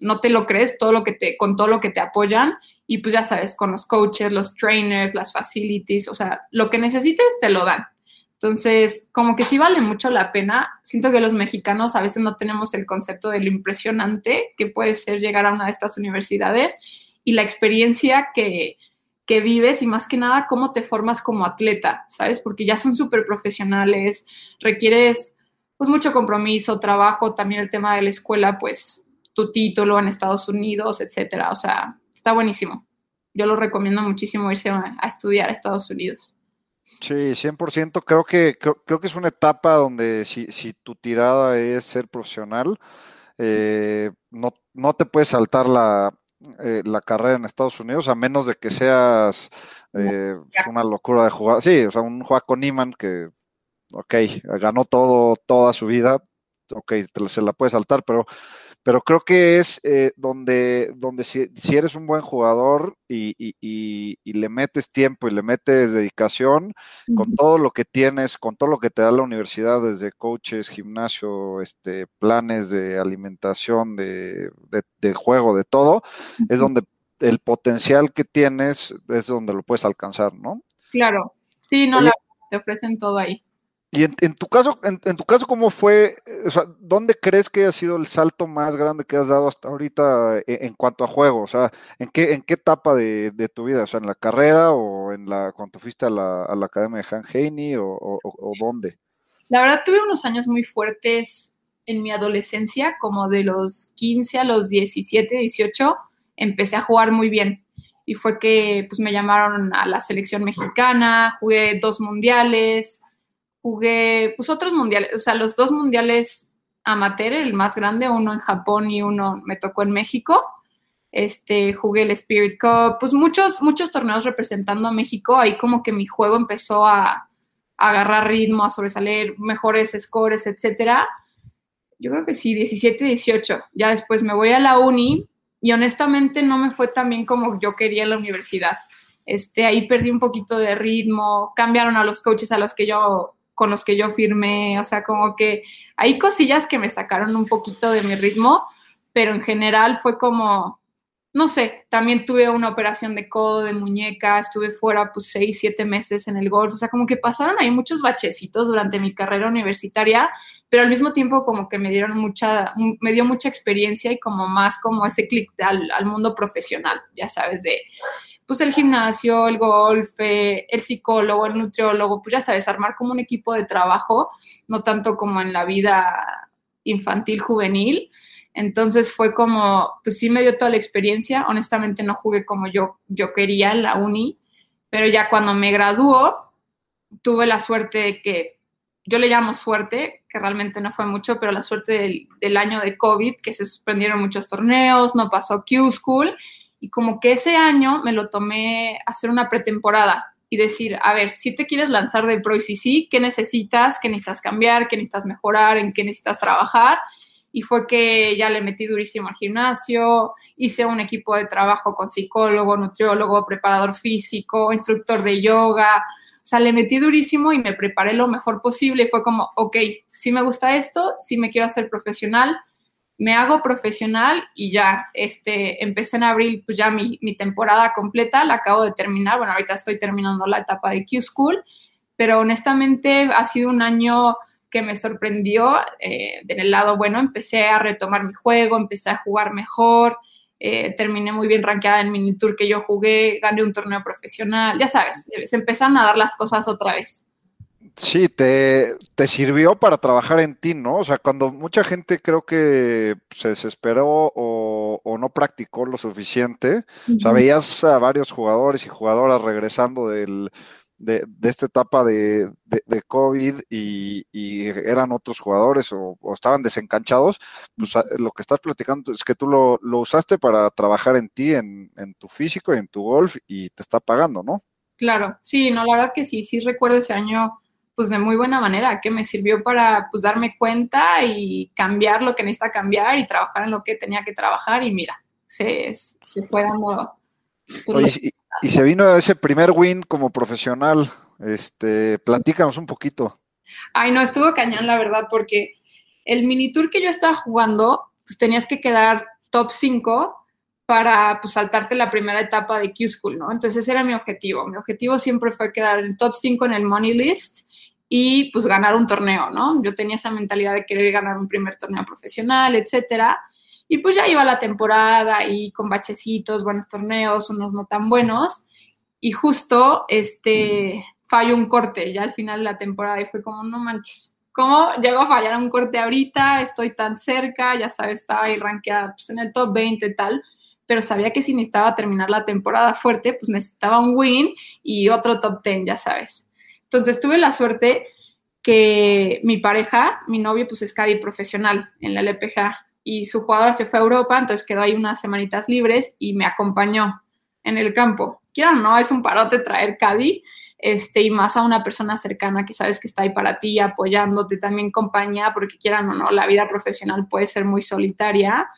no te lo crees todo lo que te, con todo lo que te apoyan y pues ya sabes, con los coaches, los trainers, las facilities, o sea, lo que necesites te lo dan. Entonces, como que sí vale mucho la pena. Siento que los mexicanos a veces no tenemos el concepto de lo impresionante que puede ser llegar a una de estas universidades y la experiencia que, que vives y más que nada cómo te formas como atleta, ¿sabes? Porque ya son súper profesionales, requieres pues mucho compromiso, trabajo, también el tema de la escuela, pues tu título en Estados Unidos, etcétera. O sea, está buenísimo. Yo lo recomiendo muchísimo irse a, estudiar a Estados Unidos. Sí, 100%. Creo que, creo, que es una etapa donde si, si tu tirada es ser profesional, eh, no, no te puedes saltar la, eh, la carrera en Estados Unidos, a menos de que seas eh, una locura de jugar. Sí, o sea, un Joaco Niman que, ok, ganó todo, toda su vida, ok, se la puede saltar, pero pero creo que es eh, donde, donde si, eres un buen jugador y, le metes tiempo y le metes dedicación, con todo lo que tienes, con todo lo que te da la universidad, desde coaches, gimnasio, este, planes de alimentación, de, juego, de todo, es donde el potencial que tienes es donde lo puedes alcanzar, ¿no? Claro, sí, no, la, te ofrecen todo ahí. Y en, tu caso, en, tu caso, ¿cómo fue? O sea, ¿dónde crees que ha sido el salto más grande que has dado hasta ahorita e, en, cuanto a juego? O sea, ¿en qué, en qué etapa de, tu vida? O sea, ¿en la carrera o en la cuando fuiste a la, academia de Han Haney o, o, dónde? La verdad, tuve unos años muy fuertes en mi adolescencia, como de los 15 a los 17, 18, empecé a jugar muy bien. Y fue que pues, me llamaron a la selección mexicana, jugué dos mundiales, jugué pues otros mundiales, o sea, los dos mundiales amateur, el más grande, uno en Japón y uno me tocó en México. Este, jugué el Spirit Cup, pues muchos, muchos torneos representando a México, ahí como que mi juego empezó a, agarrar ritmo, a sobresalir mejores scores, etcétera. Yo creo que sí, 17, 18. Ya después me voy a la uni y honestamente no me fue tan bien como yo quería en la universidad. Este, ahí perdí un poquito de ritmo, cambiaron a los coaches a los que yo con los que yo firmé, o sea, como que hay cosillas que me sacaron un poquito de mi ritmo, pero en general fue como, no sé, también tuve una operación de codo, de muñeca, estuve fuera pues seis, siete meses en el golf, o sea, como que pasaron ahí muchos bachecitos durante mi carrera universitaria, pero al mismo tiempo como que me dieron mucha, me dio mucha experiencia y como más como ese clic al, al mundo profesional, ya sabes, de pues el gimnasio, el golf, el psicólogo, el nutriólogo, pues ya sabes, armar como un equipo de trabajo, no tanto como en la vida infantil, juvenil. Entonces fue como, pues sí me dio toda la experiencia. Honestamente no jugué como yo, yo quería en la uni, pero ya cuando me graduó, tuve la suerte de que, yo le llamo suerte, que realmente no fue mucho, pero la suerte del, del año de COVID, que se suspendieron muchos torneos, no pasó Q-School y como que ese año me lo tomé hacer una pretemporada y decir, a ver, si te quieres lanzar de pro y si sí, ¿qué necesitas? ¿Qué necesitas cambiar? ¿Qué necesitas mejorar? ¿En qué necesitas trabajar? Y fue que ya le metí durísimo al gimnasio, hice un equipo de trabajo con psicólogo, nutriólogo, preparador físico, instructor de yoga. O sea, le metí durísimo y me preparé lo mejor posible y fue como, ok, sí me gusta esto, sí me quiero hacer profesional, me hago profesional y ya, este, empecé en abril, pues ya mi, mi temporada completa, la acabo de terminar, bueno, ahorita estoy terminando la etapa de Q School, pero honestamente ha sido un año que me sorprendió eh, del lado bueno, empecé a retomar mi juego, empecé a jugar mejor, eh, terminé muy bien rankeada en mini tour que yo jugué, gané un torneo profesional, ya sabes, se empezaron a dar las cosas otra vez. Sí, te, te, sirvió para trabajar en ti, ¿no? O sea, cuando mucha gente creo que se desesperó o, o no practicó lo suficiente, uh -huh. o sea, veías a varios jugadores y jugadoras regresando del, de, de, esta etapa de, de, de COVID y, y, eran otros jugadores o, o, estaban desencanchados, pues lo que estás platicando es que tú lo, lo usaste para trabajar en ti, en, en tu físico y en tu golf y te está pagando, ¿no? Claro, sí, no, la verdad que sí, sí recuerdo ese año pues de muy buena manera, que me sirvió para pues darme cuenta y cambiar lo que necesita cambiar y trabajar en lo que tenía que trabajar y mira, se, se fue dando... Oye, y, y, se vino ese primer win como profesional, este, platícanos un poquito. Ay, no, estuvo cañón la verdad, porque el mini tour que yo estaba jugando, pues tenías que quedar top 5 para pues, saltarte la primera etapa de Q School, ¿no? Entonces ese era mi objetivo. Mi objetivo siempre fue quedar en top 5 en el Money List y pues ganar un torneo, ¿no? Yo tenía esa mentalidad de querer ganar un primer torneo profesional, etcétera. Y pues ya iba la temporada y con bachecitos, buenos torneos, unos no tan buenos. Y justo este falló un corte ya al final de la temporada y fue como, no manches, ¿cómo llego a fallar un corte ahorita? Estoy tan cerca, ya sabes, estaba ahí rankeada pues, en el top 20 y tal, pero sabía que si necesitaba terminar la temporada fuerte, pues necesitaba un win y otro top 10, ya sabes. Entonces tuve la suerte que mi pareja, mi novio, pues es caddy profesional en la LPGA y su jugadora se fue a Europa, entonces quedó ahí unas semanitas libres y me acompañó en el campo. Quiero no, es un parote traer caddy, este, y más a una persona cercana que sabes que está ahí para ti, apoyándote, también compañía, porque quieran o no, la vida profesional puede ser muy solitaria.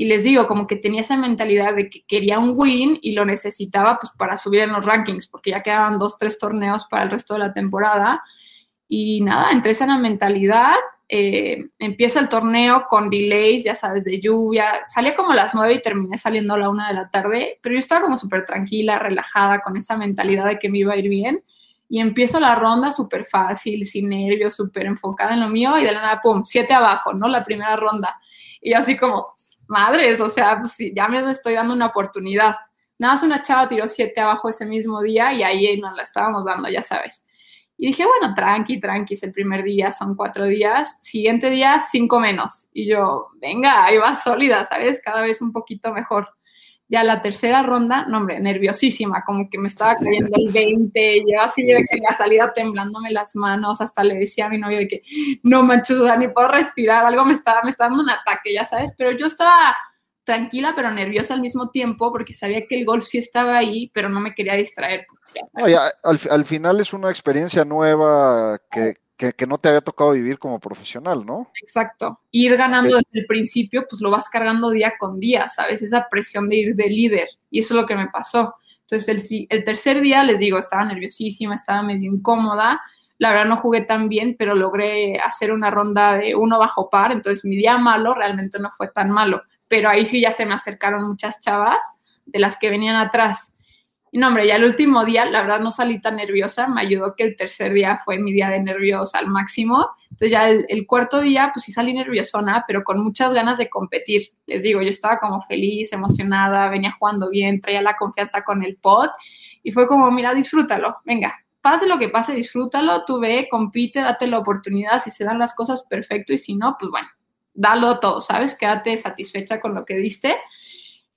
Y les digo, como que tenía esa mentalidad de que quería un win y lo necesitaba pues para subir en los rankings, porque ya quedaban dos, tres torneos para el resto de la temporada. Y nada, entré esa mentalidad, eh, empieza el torneo con delays, ya sabes, de lluvia. Salía como a las nueve y terminé saliendo a la una de la tarde, pero yo estaba como súper tranquila, relajada, con esa mentalidad de que me iba a ir bien. Y empiezo la ronda súper fácil, sin nervios, súper enfocada en lo mío y de la nada, pum, siete abajo, ¿no? La primera ronda. Y así como, madres, o sea, pues ya me estoy dando una oportunidad. Nada más una chava tiró siete abajo ese mismo día y ahí nos la estábamos dando, ya sabes. Y dije, bueno, tranqui, tranqui, es el primer día, son cuatro días. Siguiente día, cinco menos. Y yo, venga, ahí va sólida, ¿sabes? Cada vez un poquito mejor. Ya la tercera ronda, no, hombre, nerviosísima, como que me estaba cayendo el 20, yo así de que la salida temblándome las manos, hasta le decía a mi novio de que no manchuda, ni puedo respirar, algo me estaba, me estaba dando un ataque, ya sabes, pero yo estaba tranquila pero nerviosa al mismo tiempo porque sabía que el golf sí estaba ahí, pero no me quería distraer. Oye, al, al, final es una experiencia nueva que, que, que, no te había tocado vivir como profesional, ¿no? Exacto. Ir ganando desde el principio, pues lo vas cargando día con día, ¿sabes? Esa presión de ir de líder. Y eso es lo que me pasó. Entonces, el, el tercer día, les digo, estaba nerviosísima, estaba medio incómoda. La verdad no jugué tan bien, pero logré hacer una ronda de uno bajo par. Entonces, mi día malo realmente no fue tan malo. Pero ahí sí ya se me acercaron muchas chavas de las que venían atrás no, hombre, ya el último día, la verdad, no salí tan nerviosa. Me ayudó que el tercer día fue mi día de nervios al máximo. Entonces, ya el, cuarto día, pues sí salí nerviosona, pero con muchas ganas de competir. Les digo, yo estaba como feliz, emocionada, venía jugando bien, traía la confianza con el pot. Y fue como, mira, disfrútalo, venga, pase lo que pase, disfrútalo, tú ve, compite, date la oportunidad. Si se dan las cosas, perfecto. Y si no, pues bueno, dalo todo, ¿sabes? Quédate satisfecha con lo que diste.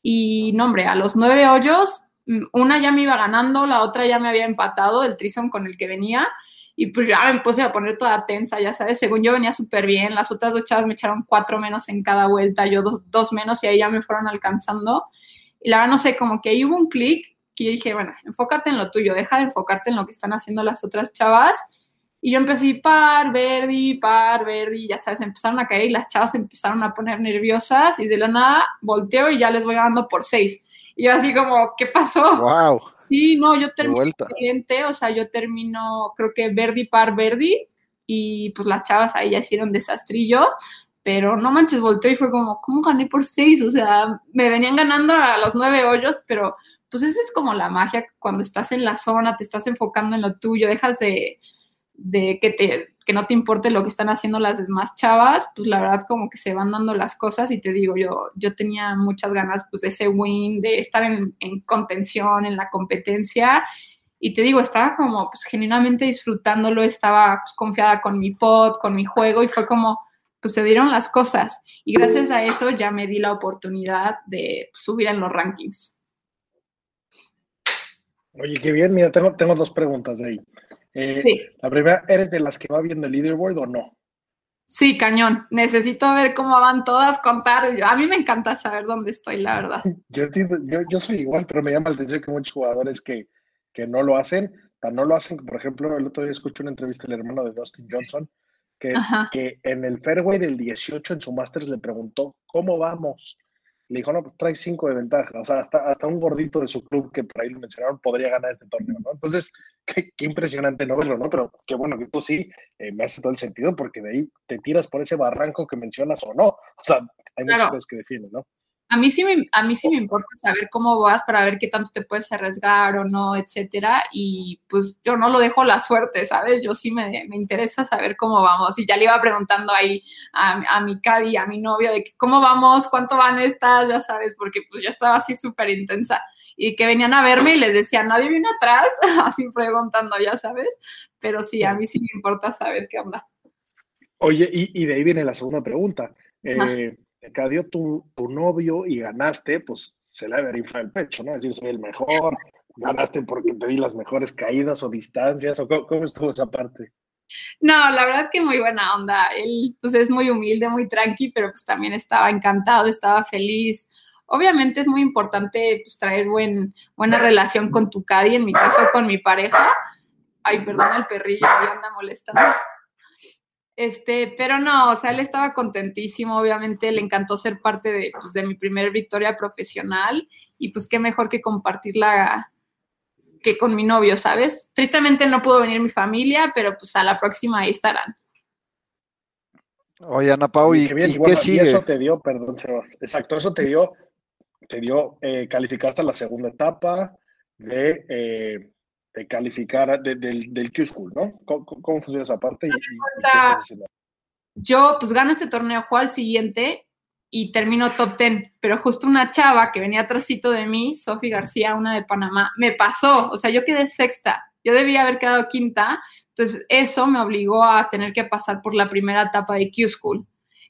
Y no, hombre, a los nueve hoyos una ya me iba ganando, la otra ya me había empatado del trison con el que venía y pues ya me puse a poner toda tensa, ya sabes, según yo venía súper bien, las otras dos chavas me echaron cuatro menos en cada vuelta, yo dos, menos y ahí ya me fueron alcanzando. Y la verdad no sé, como que ahí hubo un clic que yo dije, bueno, enfócate en lo tuyo, deja de enfocarte en lo que están haciendo las otras chavas. Y yo empecé par, verdi, par, verdi, ya sabes, empezaron a caer y las chavas empezaron a poner nerviosas y de la nada volteo y ya les voy dando por seis. Y yo así como, ¿qué pasó? Wow. Sí, no, yo termino excelente, o sea, yo termino, creo que Verdi par Verdi, y pues las chavas ahí ya hicieron desastrillos, pero no manches, volteó y fue como, ¿cómo gané por seis? O sea, me venían ganando a los nueve hoyos, pero pues esa es como la magia cuando estás en la zona, te estás enfocando en lo tuyo, dejas de, de que, te, que no te importe lo que están haciendo las demás chavas, pues la verdad como que se van dando las cosas y te digo, yo, yo tenía muchas ganas pues de ese win, de estar en, en contención, en la competencia y te digo, estaba como pues genuinamente disfrutándolo, estaba pues, confiada con mi pod, con mi juego y fue como, pues se dieron las cosas y gracias a eso ya me di la oportunidad de subir en los rankings. Oye, qué bien. Mira, tengo, tengo dos preguntas de ahí. Eh, Sí. La primera, ¿eres de las que va viendo el leaderboard o no? Sí, cañón. Necesito ver cómo van todas, contar. A mí me encanta saber dónde estoy, la verdad. *laughs* Yo, entiendo- yo, yo soy igual, pero me llama la atención que muchos jugadores que, que no lo hacen, tan no lo hacen, por ejemplo, el otro día escuché una entrevista del hermano de Dustin Johnson, que, Ajá. que en el fairway del 18 en su Masters le preguntó, ¿cómo vamos? Le dijo, no, pues trae cinco de ventaja. O sea, hasta, hasta un gordito de su club que por ahí lo mencionaron podría ganar este torneo, ¿no? Entonces, qué, qué impresionante no verlo, ¿no? Pero qué bueno que tú sí, eh, me hace todo el sentido porque de ahí te tiras por ese barranco que mencionas o no. O sea, hay muchas Claro. cosas que definen, ¿no? A mí sí me, a mí sí me importa saber cómo vas para ver qué tanto te puedes arriesgar o no, etcétera. Y pues yo no lo dejo a la suerte, ¿sabes? Yo sí me, me interesa saber cómo vamos. Y ya le iba preguntando ahí a, a mi Cadi, a mi novio, de que, cómo vamos, cuánto van estas, ya sabes, porque pues yo estaba así súper intensa. Y que venían a verme y les decía, nadie viene atrás, *laughs* así preguntando, ya sabes. Pero sí, a mí sí me importa saber qué onda. Oye, y, y de ahí viene la segunda pregunta. Eh, acá dio tu, tu novio y ganaste, pues se le debe inflado el pecho, ¿no? Es decir, soy el mejor, ganaste porque te di las mejores caídas o distancias, o cómo, estuvo esa parte. No, la verdad que muy buena onda. Él pues es muy humilde, muy tranqui, pero pues también estaba encantado, estaba feliz. Obviamente es muy importante pues traer buen, buena relación con tu caddy, en mi caso con mi pareja. Ay, perdón, el perrillo ya anda molestando. Este, pero no, o sea, él estaba contentísimo, obviamente le encantó ser parte de, pues, de mi primer victoria profesional y pues qué mejor que compartirla que con mi novio, ¿sabes? Tristemente no pudo venir mi familia, pero pues a la próxima ahí estarán. Oye, Ana Pau, ¿y, qué bien, y bueno, qué sigue? eso te dio, perdón, Sebas. Exacto, eso te dio, te dio, eh, calificaste a la segunda etapa de, eh, de calificar de- del, del Q-School, ¿no? ¿Cómo, cómo- funciona esa parte? Y, y- y? Yo pues gano este torneo, juego al siguiente y termino top 10, pero justo una chava que venía atrásito de mí, Sofi García, una de Panamá, me pasó, o sea, yo quedé sexta, yo debía haber quedado quinta, entonces eso me obligó a tener que pasar por la primera etapa de Q-School,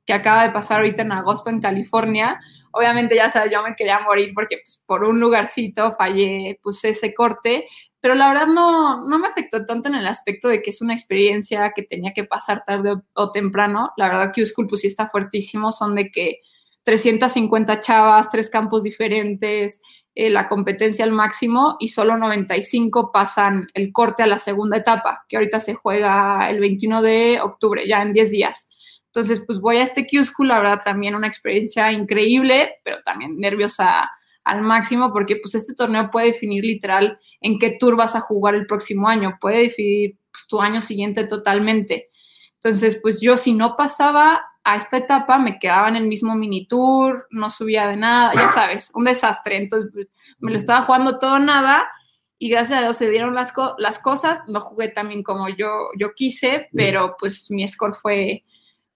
que acaba de pasar ahorita en agosto en California. Obviamente ya sabes, yo me quería morir porque pues, por un lugarcito fallé, puse ese corte, pero la verdad no, no me afectó tanto en el aspecto de que es una experiencia que tenía que pasar tarde o, temprano. La verdad que School pues sí está fuertísimo, son de que 350 chavas, tres campos diferentes, eh, la competencia al máximo y solo 95 pasan el corte a la segunda etapa, que ahorita se juega el 21 de octubre, ya en 10 días. Entonces, pues voy a este Q-School, la verdad también una experiencia increíble, pero también nerviosa al máximo porque pues este torneo puede definir literal en qué tour vas a jugar el próximo año, puede definir pues, tu año siguiente totalmente. Entonces, pues yo si no pasaba a esta etapa, me quedaba en el mismo mini tour, no subía de nada, ya sabes, un desastre. Entonces, pues, me lo estaba jugando todo nada y gracias a Dios se dieron las, co las cosas. No jugué también como yo, yo quise, pero pues mi score fue,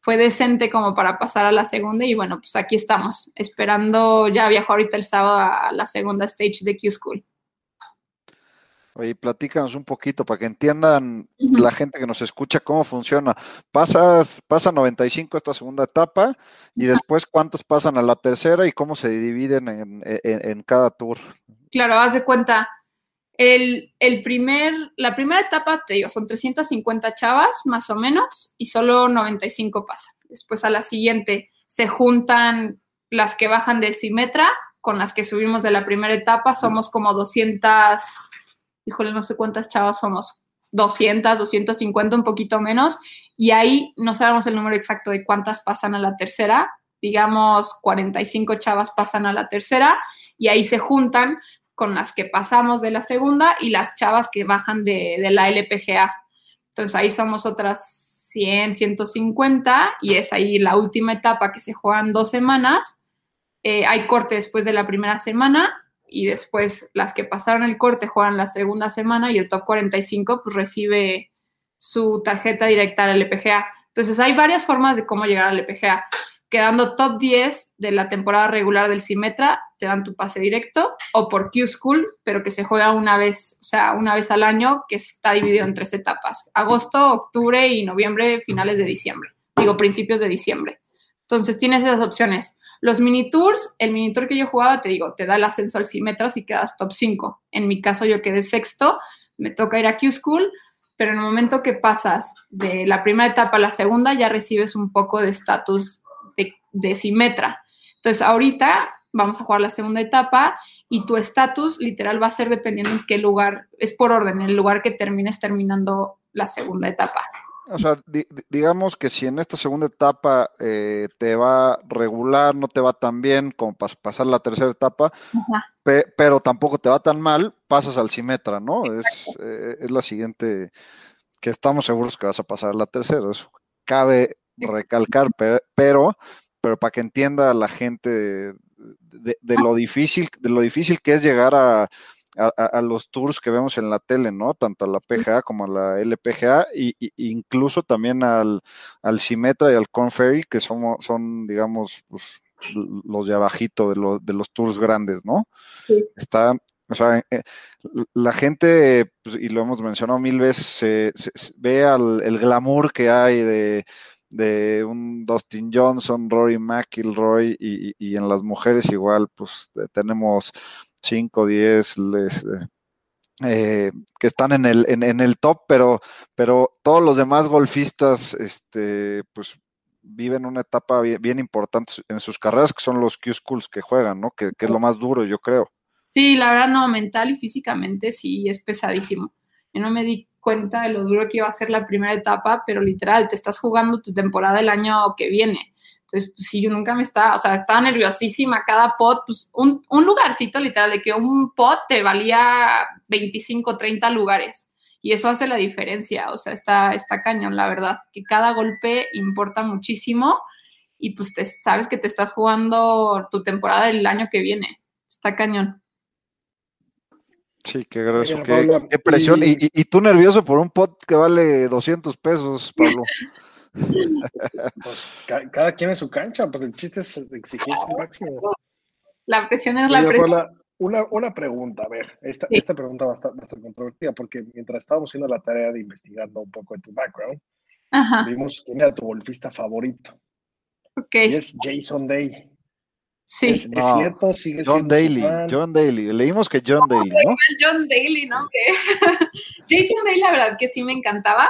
fue decente como para pasar a la segunda y bueno, pues aquí estamos, esperando, ya viajo ahorita el sábado a la segunda stage de Q-School. Oye, platícanos un poquito para que entiendan la gente que nos escucha cómo funciona. Pasas, pasa 95 esta segunda etapa y después cuántos pasan a la tercera y cómo se dividen en, en- en cada tour. Claro, haz de cuenta, el, primer, la primera etapa, te digo, son 350 chavas más o menos y solo 95 pasan. Después a la siguiente se juntan las que bajan de Simetra con las que subimos de la primera etapa, somos como 200, híjole, no sé cuántas chavas somos, 200, 250, un poquito menos, y ahí no sabemos el número exacto de cuántas pasan a la tercera, digamos 45 chavas pasan a la tercera, y ahí se juntan con las que pasamos de la segunda y las chavas que bajan de, de la LPGA. Entonces ahí somos otras 100, 150 y es ahí la última etapa que se juegan dos semanas. Eh, hay corte después de la primera semana y después las que pasaron el corte juegan la segunda semana y el top 45 pues recibe su tarjeta directa al LPGA. Entonces hay varias formas de cómo llegar al LPGA quedando top 10 de la temporada regular del Simetra, te dan tu pase directo, o por Q-School, pero que se juega una vez, o sea, una vez al año, que está dividido en tres etapas, agosto, octubre y noviembre, finales de diciembre, digo, principios de diciembre. Entonces tienes esas opciones. Los mini tours, el mini tour que yo jugaba, te digo, te da el ascenso al Simetra si quedas top 5. En mi caso yo quedé sexto, me toca ir a Q-School, pero en el momento que pasas de la primera etapa a la segunda, ya recibes un poco de estatus de Simetra. Entonces, ahorita vamos a jugar la segunda etapa y tu estatus literal va a ser dependiendo en qué lugar, es por orden, el lugar que termines terminando la segunda etapa. O sea, digamos que si en esta segunda etapa eh, te va regular, no te va tan bien como para pasar la tercera etapa, pero tampoco te va tan mal, pasas al Simetra, ¿no? Es, eh, es, la siguiente, que estamos seguros que vas a pasar la tercera. Eso cabe recalcar, pero pero para que entienda la gente de, lo difícil, de lo difícil que es llegar a, los tours que vemos en la tele, ¿no? Tanto a la PGA como a la LPGA, y, incluso también al, al y al Conferry, que son, son digamos, pues, los de abajito de, de los tours grandes, ¿no? Está, o sea, eh, la gente, pues, y lo hemos mencionado mil veces, ve al, el glamour que hay de de un Dustin Johnson, Rory McIlroy y, y, en las mujeres igual, pues tenemos 5, 10 eh, que están en el, en, el top, pero, pero todos los demás golfistas, este, pues viven una etapa bien, importante en sus carreras, que son los Q-Schools que juegan, ¿no? Que, que es lo más duro, yo creo. Sí, la verdad no, mental y físicamente sí es pesadísimo. Yo no me di cuenta de lo duro que iba a ser la primera etapa, pero literal, te estás jugando tu temporada el año que viene. Entonces, pues yo nunca me estaba, o sea, estaba nerviosísima cada pot, pues un, un lugarcito literal, de que un pot te valía 25, 30 lugares. Y eso hace la diferencia, o sea, está, está cañón, la verdad, que cada golpe importa muchísimo y pues te, sabes que te estás jugando tu temporada el año que viene. Está cañón. Sí, qué grueso, qué, presión. Y, y, tú nervioso por un pot que vale 200 pesos, Pablo. *laughs* pues, cada, quien en su cancha, pues el chiste es exigir el máximo. La presión es la presión. una, una, pregunta, a ver, esta, esta pregunta va a estar bastante controvertida, porque mientras estábamos haciendo la tarea de investigando un poco de tu background, vimos quién era tu golfista favorito. Okay. Y es Jason Day. Sí. Es, cierto, sigue John Daly, John Daly. Leímos que John Daly, ¿no? John Daly, ¿no? Jason Daly, la verdad que sí me encantaba.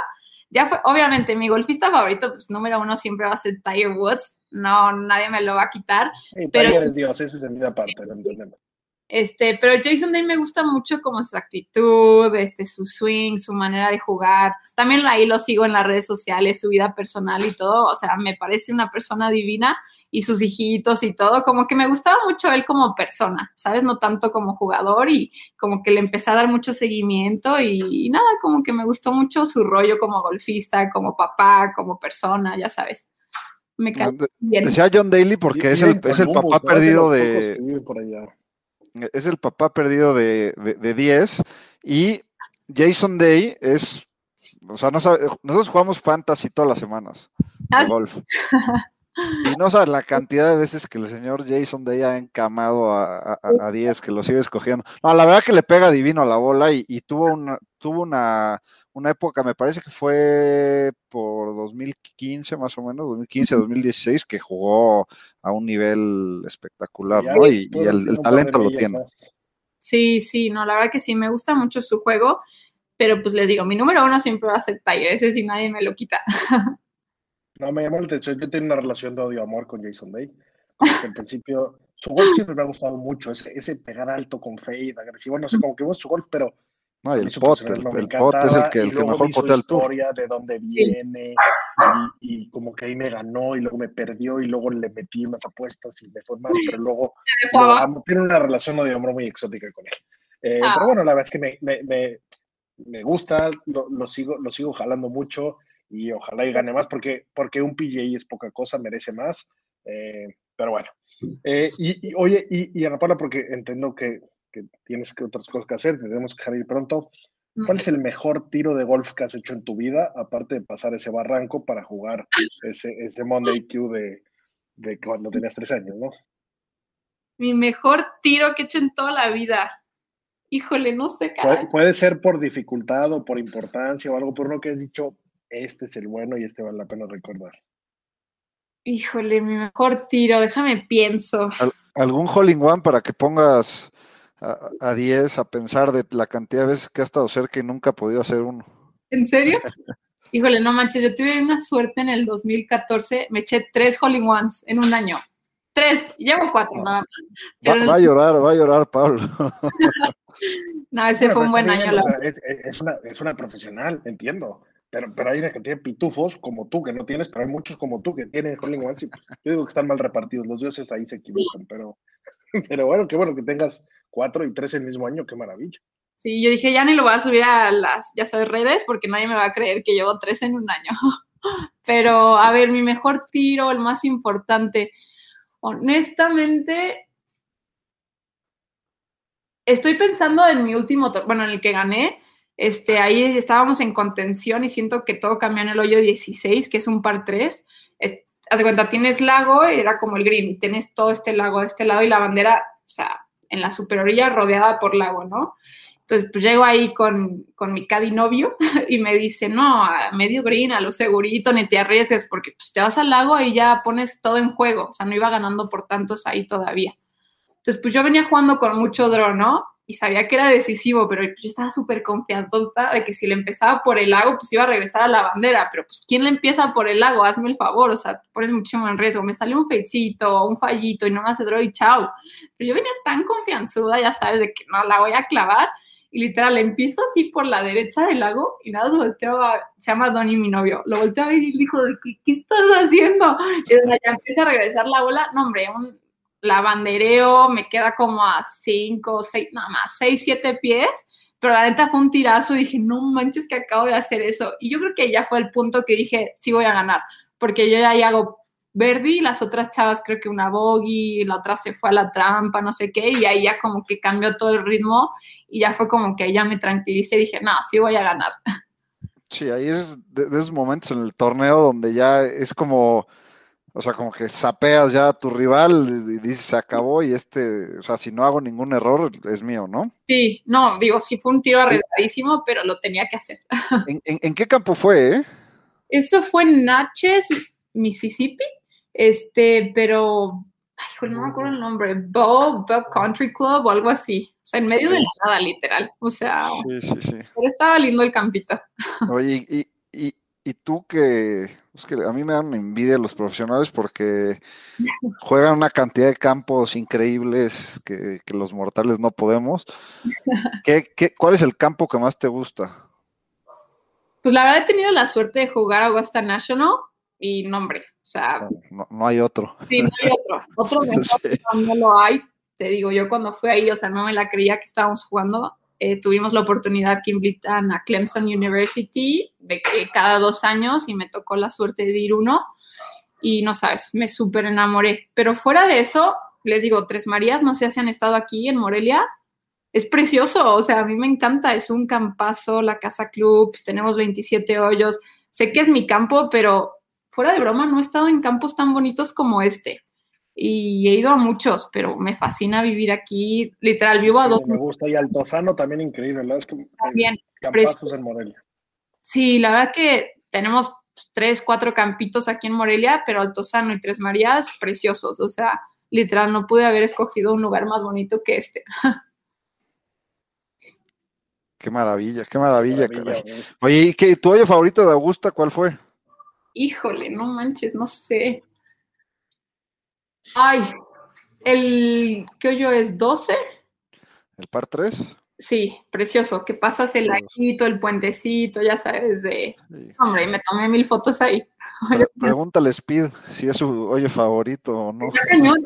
Ya fue, obviamente, mi golfista favorito, pues número uno siempre va a ser Tiger Woods. No, nadie me lo va a quitar. pero, Tiger es Dios, ese es el vida aparte, lo entendemos. Este, pero Jason Day me gusta mucho como su actitud, este, su swing, su manera de jugar. También ahí lo sigo en las redes sociales, su vida personal y todo. O sea, me parece una persona divina y sus hijitos y todo, como que me gustaba mucho él como persona, ¿sabes? No tanto como jugador y como que le empecé a dar mucho seguimiento y, nada, como que me gustó mucho su rollo como golfista, como papá, como persona, ya sabes. Me ah, Decía John Daly porque es el, es el papá perdido de... Es el papá perdido de, de, 10 y Jason Day es, o sea, no sabe, nosotros jugamos fantasy todas las semanas de ah, golf. *laughs* Y no sabes la cantidad de veces que el señor Jason Day ha encamado a, 10, que lo sigue escogiendo. No, la verdad que le pega divino a la bola y, tuvo, una, tuvo una, una, época, me parece que fue por 2015 más o menos, 2015, 2016, que jugó a un nivel espectacular, ¿no? Y, el, talento lo tiene. Sí, sí, no, la verdad que sí, me gusta mucho su juego, pero pues les digo, mi número uno siempre va a ser Tiger, ese si nadie me lo quita. *laughs* No, me llamó la atención. Yo tengo una relación de odio-amor con Jason Day. Como que al principio, su golf siempre me ha gustado mucho. Ese, ese pegar alto con fade, agresivo. No sé, como que vos su golf, pero. No, el pot, el, el pot es el que, el que mejor potea el tour. historia de dónde viene, y, y, como que ahí me ganó, y luego me perdió, y luego le metí unas apuestas y me fue mal, pero luego. tiene una relación odio-amor muy exótica con él. Eh, Ah. Pero bueno, la verdad es que me, me, me, me gusta, lo, lo sigo, lo sigo jalando mucho y ojalá y gane más porque, porque un PGA es poca cosa, merece más. Eh, pero bueno. Eh, y, y, oye, y, y Ana porque entiendo que, que tienes que otras cosas que hacer, tenemos que dejar ir pronto. ¿Cuál es el mejor tiro de golf que has hecho en tu vida, aparte de pasar ese barranco para jugar ese, ese Monday Q de, de cuando tenías tres años, ¿no? Mi mejor tiro que he hecho en toda la vida. Híjole, no sé, caray. puede ser por dificultad o por importancia o algo, por uno que has dicho, este es el bueno y este vale la pena recordar. Híjole, mi mejor tiro, déjame pienso. Al- ¿Algún hole in one para que pongas a, a 10 a pensar de la cantidad de veces que ha estado cerca y nunca ha podido hacer uno? ¿En serio? *laughs* Híjole, no manches, yo tuve una suerte en el 2014, me eché tres hole in ones en un año. Tres, llevo cuatro nada más. Va, a llorar, va a llorar, Pablo. *laughs* no, ese Bueno, fue un pero buen año. bien, la o sea, es, es- es una, es una profesional, entiendo. Pero, pero hay una cantidad de pitufos como tú que no tienes, pero hay muchos como tú que tienen hole y pues, yo digo que están mal repartidos. Los dioses ahí se equivocan, pero, *laughs* pero bueno, qué bueno que tengas cuatro y tres el mismo año, qué maravilla. Sí, yo dije, ya ni lo voy a subir a las, ya sabes, redes, porque nadie me va a creer que llevo tres en un año. *laughs* Pero, a ver, mi mejor tiro, el más importante, honestamente, estoy pensando en mi último, bueno, en el que gané, este, ahí estábamos en contención y siento que todo cambió en el hoyo 16, que es un par 3. Es, haz de cuenta, tienes lago, era como el green, tienes todo este lago de este lado y la bandera, o sea, en la superorilla rodeada por lago, ¿no? Entonces, pues llego ahí con, con mi caddy novio *laughs* y me dice, no, a medio green, a lo segurito, ni te arriesgues, porque pues te vas al lago y ya pones todo en juego. O sea, no iba ganando por tantos ahí todavía. Entonces, pues yo venía jugando con mucho draw, ¿no? Y sabía que era decisivo, pero yo estaba súper confianzosa de que si le empezaba por el lago, pues iba a regresar a la bandera. Pero pues, ¿quién le empieza por el lago? Hazme el favor, o sea, pones muchísimo en riesgo. Me salió un feicito, un fallito y no me hace draw y chao. Pero yo venía tan confianzuda, ya sabes, de que no la voy a clavar y literal empiezo así por la derecha del lago y nada más volteo a, se llama Donny mi novio, lo volteo a ver y dijo, ¿qué, qué estás haciendo? Y ya empieza a regresar la bola, no hombre, un lavandereo, me queda como a 5, 6, nada más, 6, 7 pies, pero la neta fue un tirazo y dije, no manches que acabo de hacer eso. Y yo creo que ya fue el punto que dije, sí voy a ganar, porque yo ya ahí hago Verdi, las otras chavas creo que una bogey, la otra se fue a la trampa, no sé qué, y ahí ya como que cambió todo el ritmo y ya fue como que ya me tranquilicé y dije, no, sí voy a ganar. Sí, ahí es de, de esos momentos en el torneo donde ya es como, o sea, como que sapeas ya a tu rival y dices, se acabó y este, o sea, si no hago ningún error, es mío, ¿no? Sí, no, digo, sí fue un tiro arriesgadísimo, pero lo tenía que hacer. *laughs* ¿En, en, en qué campo fue, eh? Eso fue en Natchez, Mississippi, este, pero, ay, no me acuerdo el nombre, Bow, Bow Country Club o algo así. O sea, en medio de la nada, literal. O sea, Sí, sí, sí. pero estaba lindo el campito. Oye, y, y, y tú que, es que a mí me dan envidia los profesionales porque juegan una cantidad de campos increíbles que, que los mortales no podemos. *laughs* ¿Qué, qué, cuál es el campo que más te gusta? Pues la verdad he tenido la suerte de jugar Augusta National y nombre, o sea, No, no hay otro. sí, no hay otro. Otro *laughs* mejor Sí. no lo hay. Te digo, yo cuando fui ahí, o sea, no me la creía que estábamos jugando. Eh, tuvimos la oportunidad que invitan a Clemson University cada dos años y me tocó la suerte de ir uno y no sabes, me súper enamoré. Pero fuera de eso, les digo, Tres Marías, no sé si han estado aquí en Morelia, es precioso, o sea, a mí me encanta, es un campazo, la casa club, tenemos 27 hoyos, sé que es mi campo, pero fuera de broma no he estado en campos tan bonitos como este. Y he ido a muchos, pero me fascina vivir aquí, literal, vivo a dos me gusta. Y Altozano también increíble, ¿verdad? Es que eh, también. campazos en Morelia. Sí, la verdad que tenemos tres, cuatro campitos aquí en Morelia, pero Altozano y Tres Marías, preciosos. O sea, literal, no pude haber escogido un lugar más bonito que este. *laughs* Qué maravilla, qué maravilla. Maravilla. Oye, ¿y qué, tu hoyo favorito de Augusta cuál fue? Híjole, no manches, no sé. Ay, el, ¿qué hoyo es? ¿12? ¿El par 3? Sí, precioso, que pasas el laguito, el puentecito, ya sabes, de... Sí. Hombre, me tomé mil fotos ahí. *laughs* pregúntale Speed si es su hoyo favorito o no.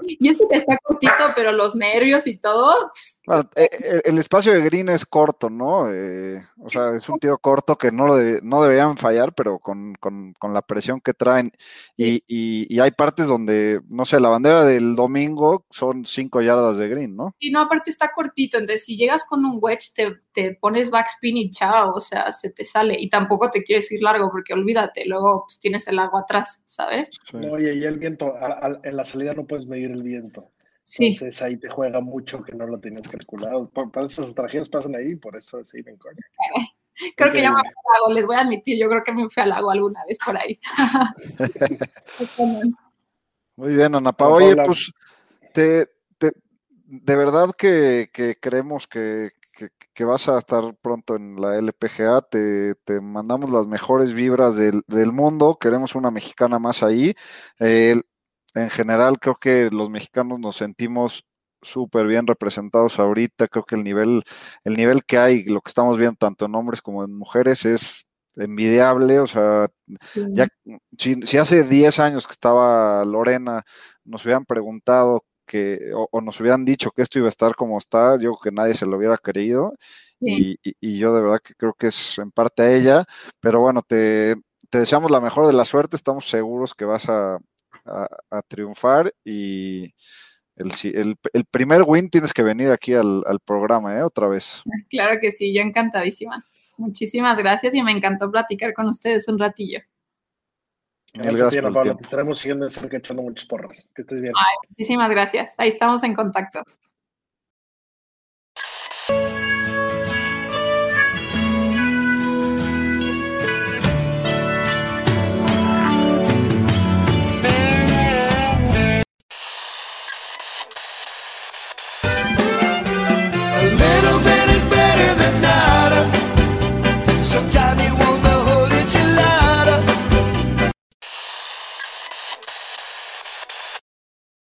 Y ese que está cortito, pero los nervios y todo. Bueno, eh, eh, el espacio de green es corto, ¿no? Eh, o sea, es un tiro corto que no, lo no deberían fallar, pero con, con, con la presión que traen. Y, y, hay partes donde, no sé, la bandera del domingo son cinco yardas de green, ¿no? Y no, aparte está cortito. Entonces, si llegas con un wedge, te, te pones backspin y chao, o sea, se te sale. Y tampoco te quieres ir largo, porque olvídate, luego pues, tienes el agua atrás, ¿sabes? Oye, y el viento, en la salida no puedes medir el viento. Sí. Entonces ahí te juega mucho que no lo tienes calculado. Por, por esas tragedias pasan ahí, por eso se en coña. *laughs* Creo que ya me fui al lago, les voy a admitir, yo creo que me fui al lago alguna vez por ahí. *laughs* *laughs* Muy bien, Ana Paola. Oye, pues te, te, de verdad que, que creemos que, que, vas a estar pronto en la LPGA. Te, te mandamos las mejores vibras del, del, mundo. Queremos una mexicana más ahí. Eh, en general, creo que los mexicanos nos sentimos súper bien representados ahorita. Creo que el nivel, el nivel que hay, lo que estamos viendo tanto en hombres como en mujeres, es envidiable. O sea, ya si, si, hace 10 años que estaba Lorena, nos hubieran preguntado o, nos hubieran dicho que esto iba a estar como está, yo creo que nadie se lo hubiera creído. Y, yo de verdad que creo que es en parte a ella, pero bueno, te, deseamos la mejor de la suerte, estamos seguros que vas a, triunfar y el, el, primer win tienes que venir aquí al, al programa, ¿eh? Otra vez. *laughs* Claro que sí, yo encantadísima. Muchísimas gracias y me encantó platicar con ustedes un ratillo. Gracias, Pablo. Te estaremos siguiendo de cerca echando muchos porras. Que estés bien. muchísimas gracias. Ahí estamos en contacto.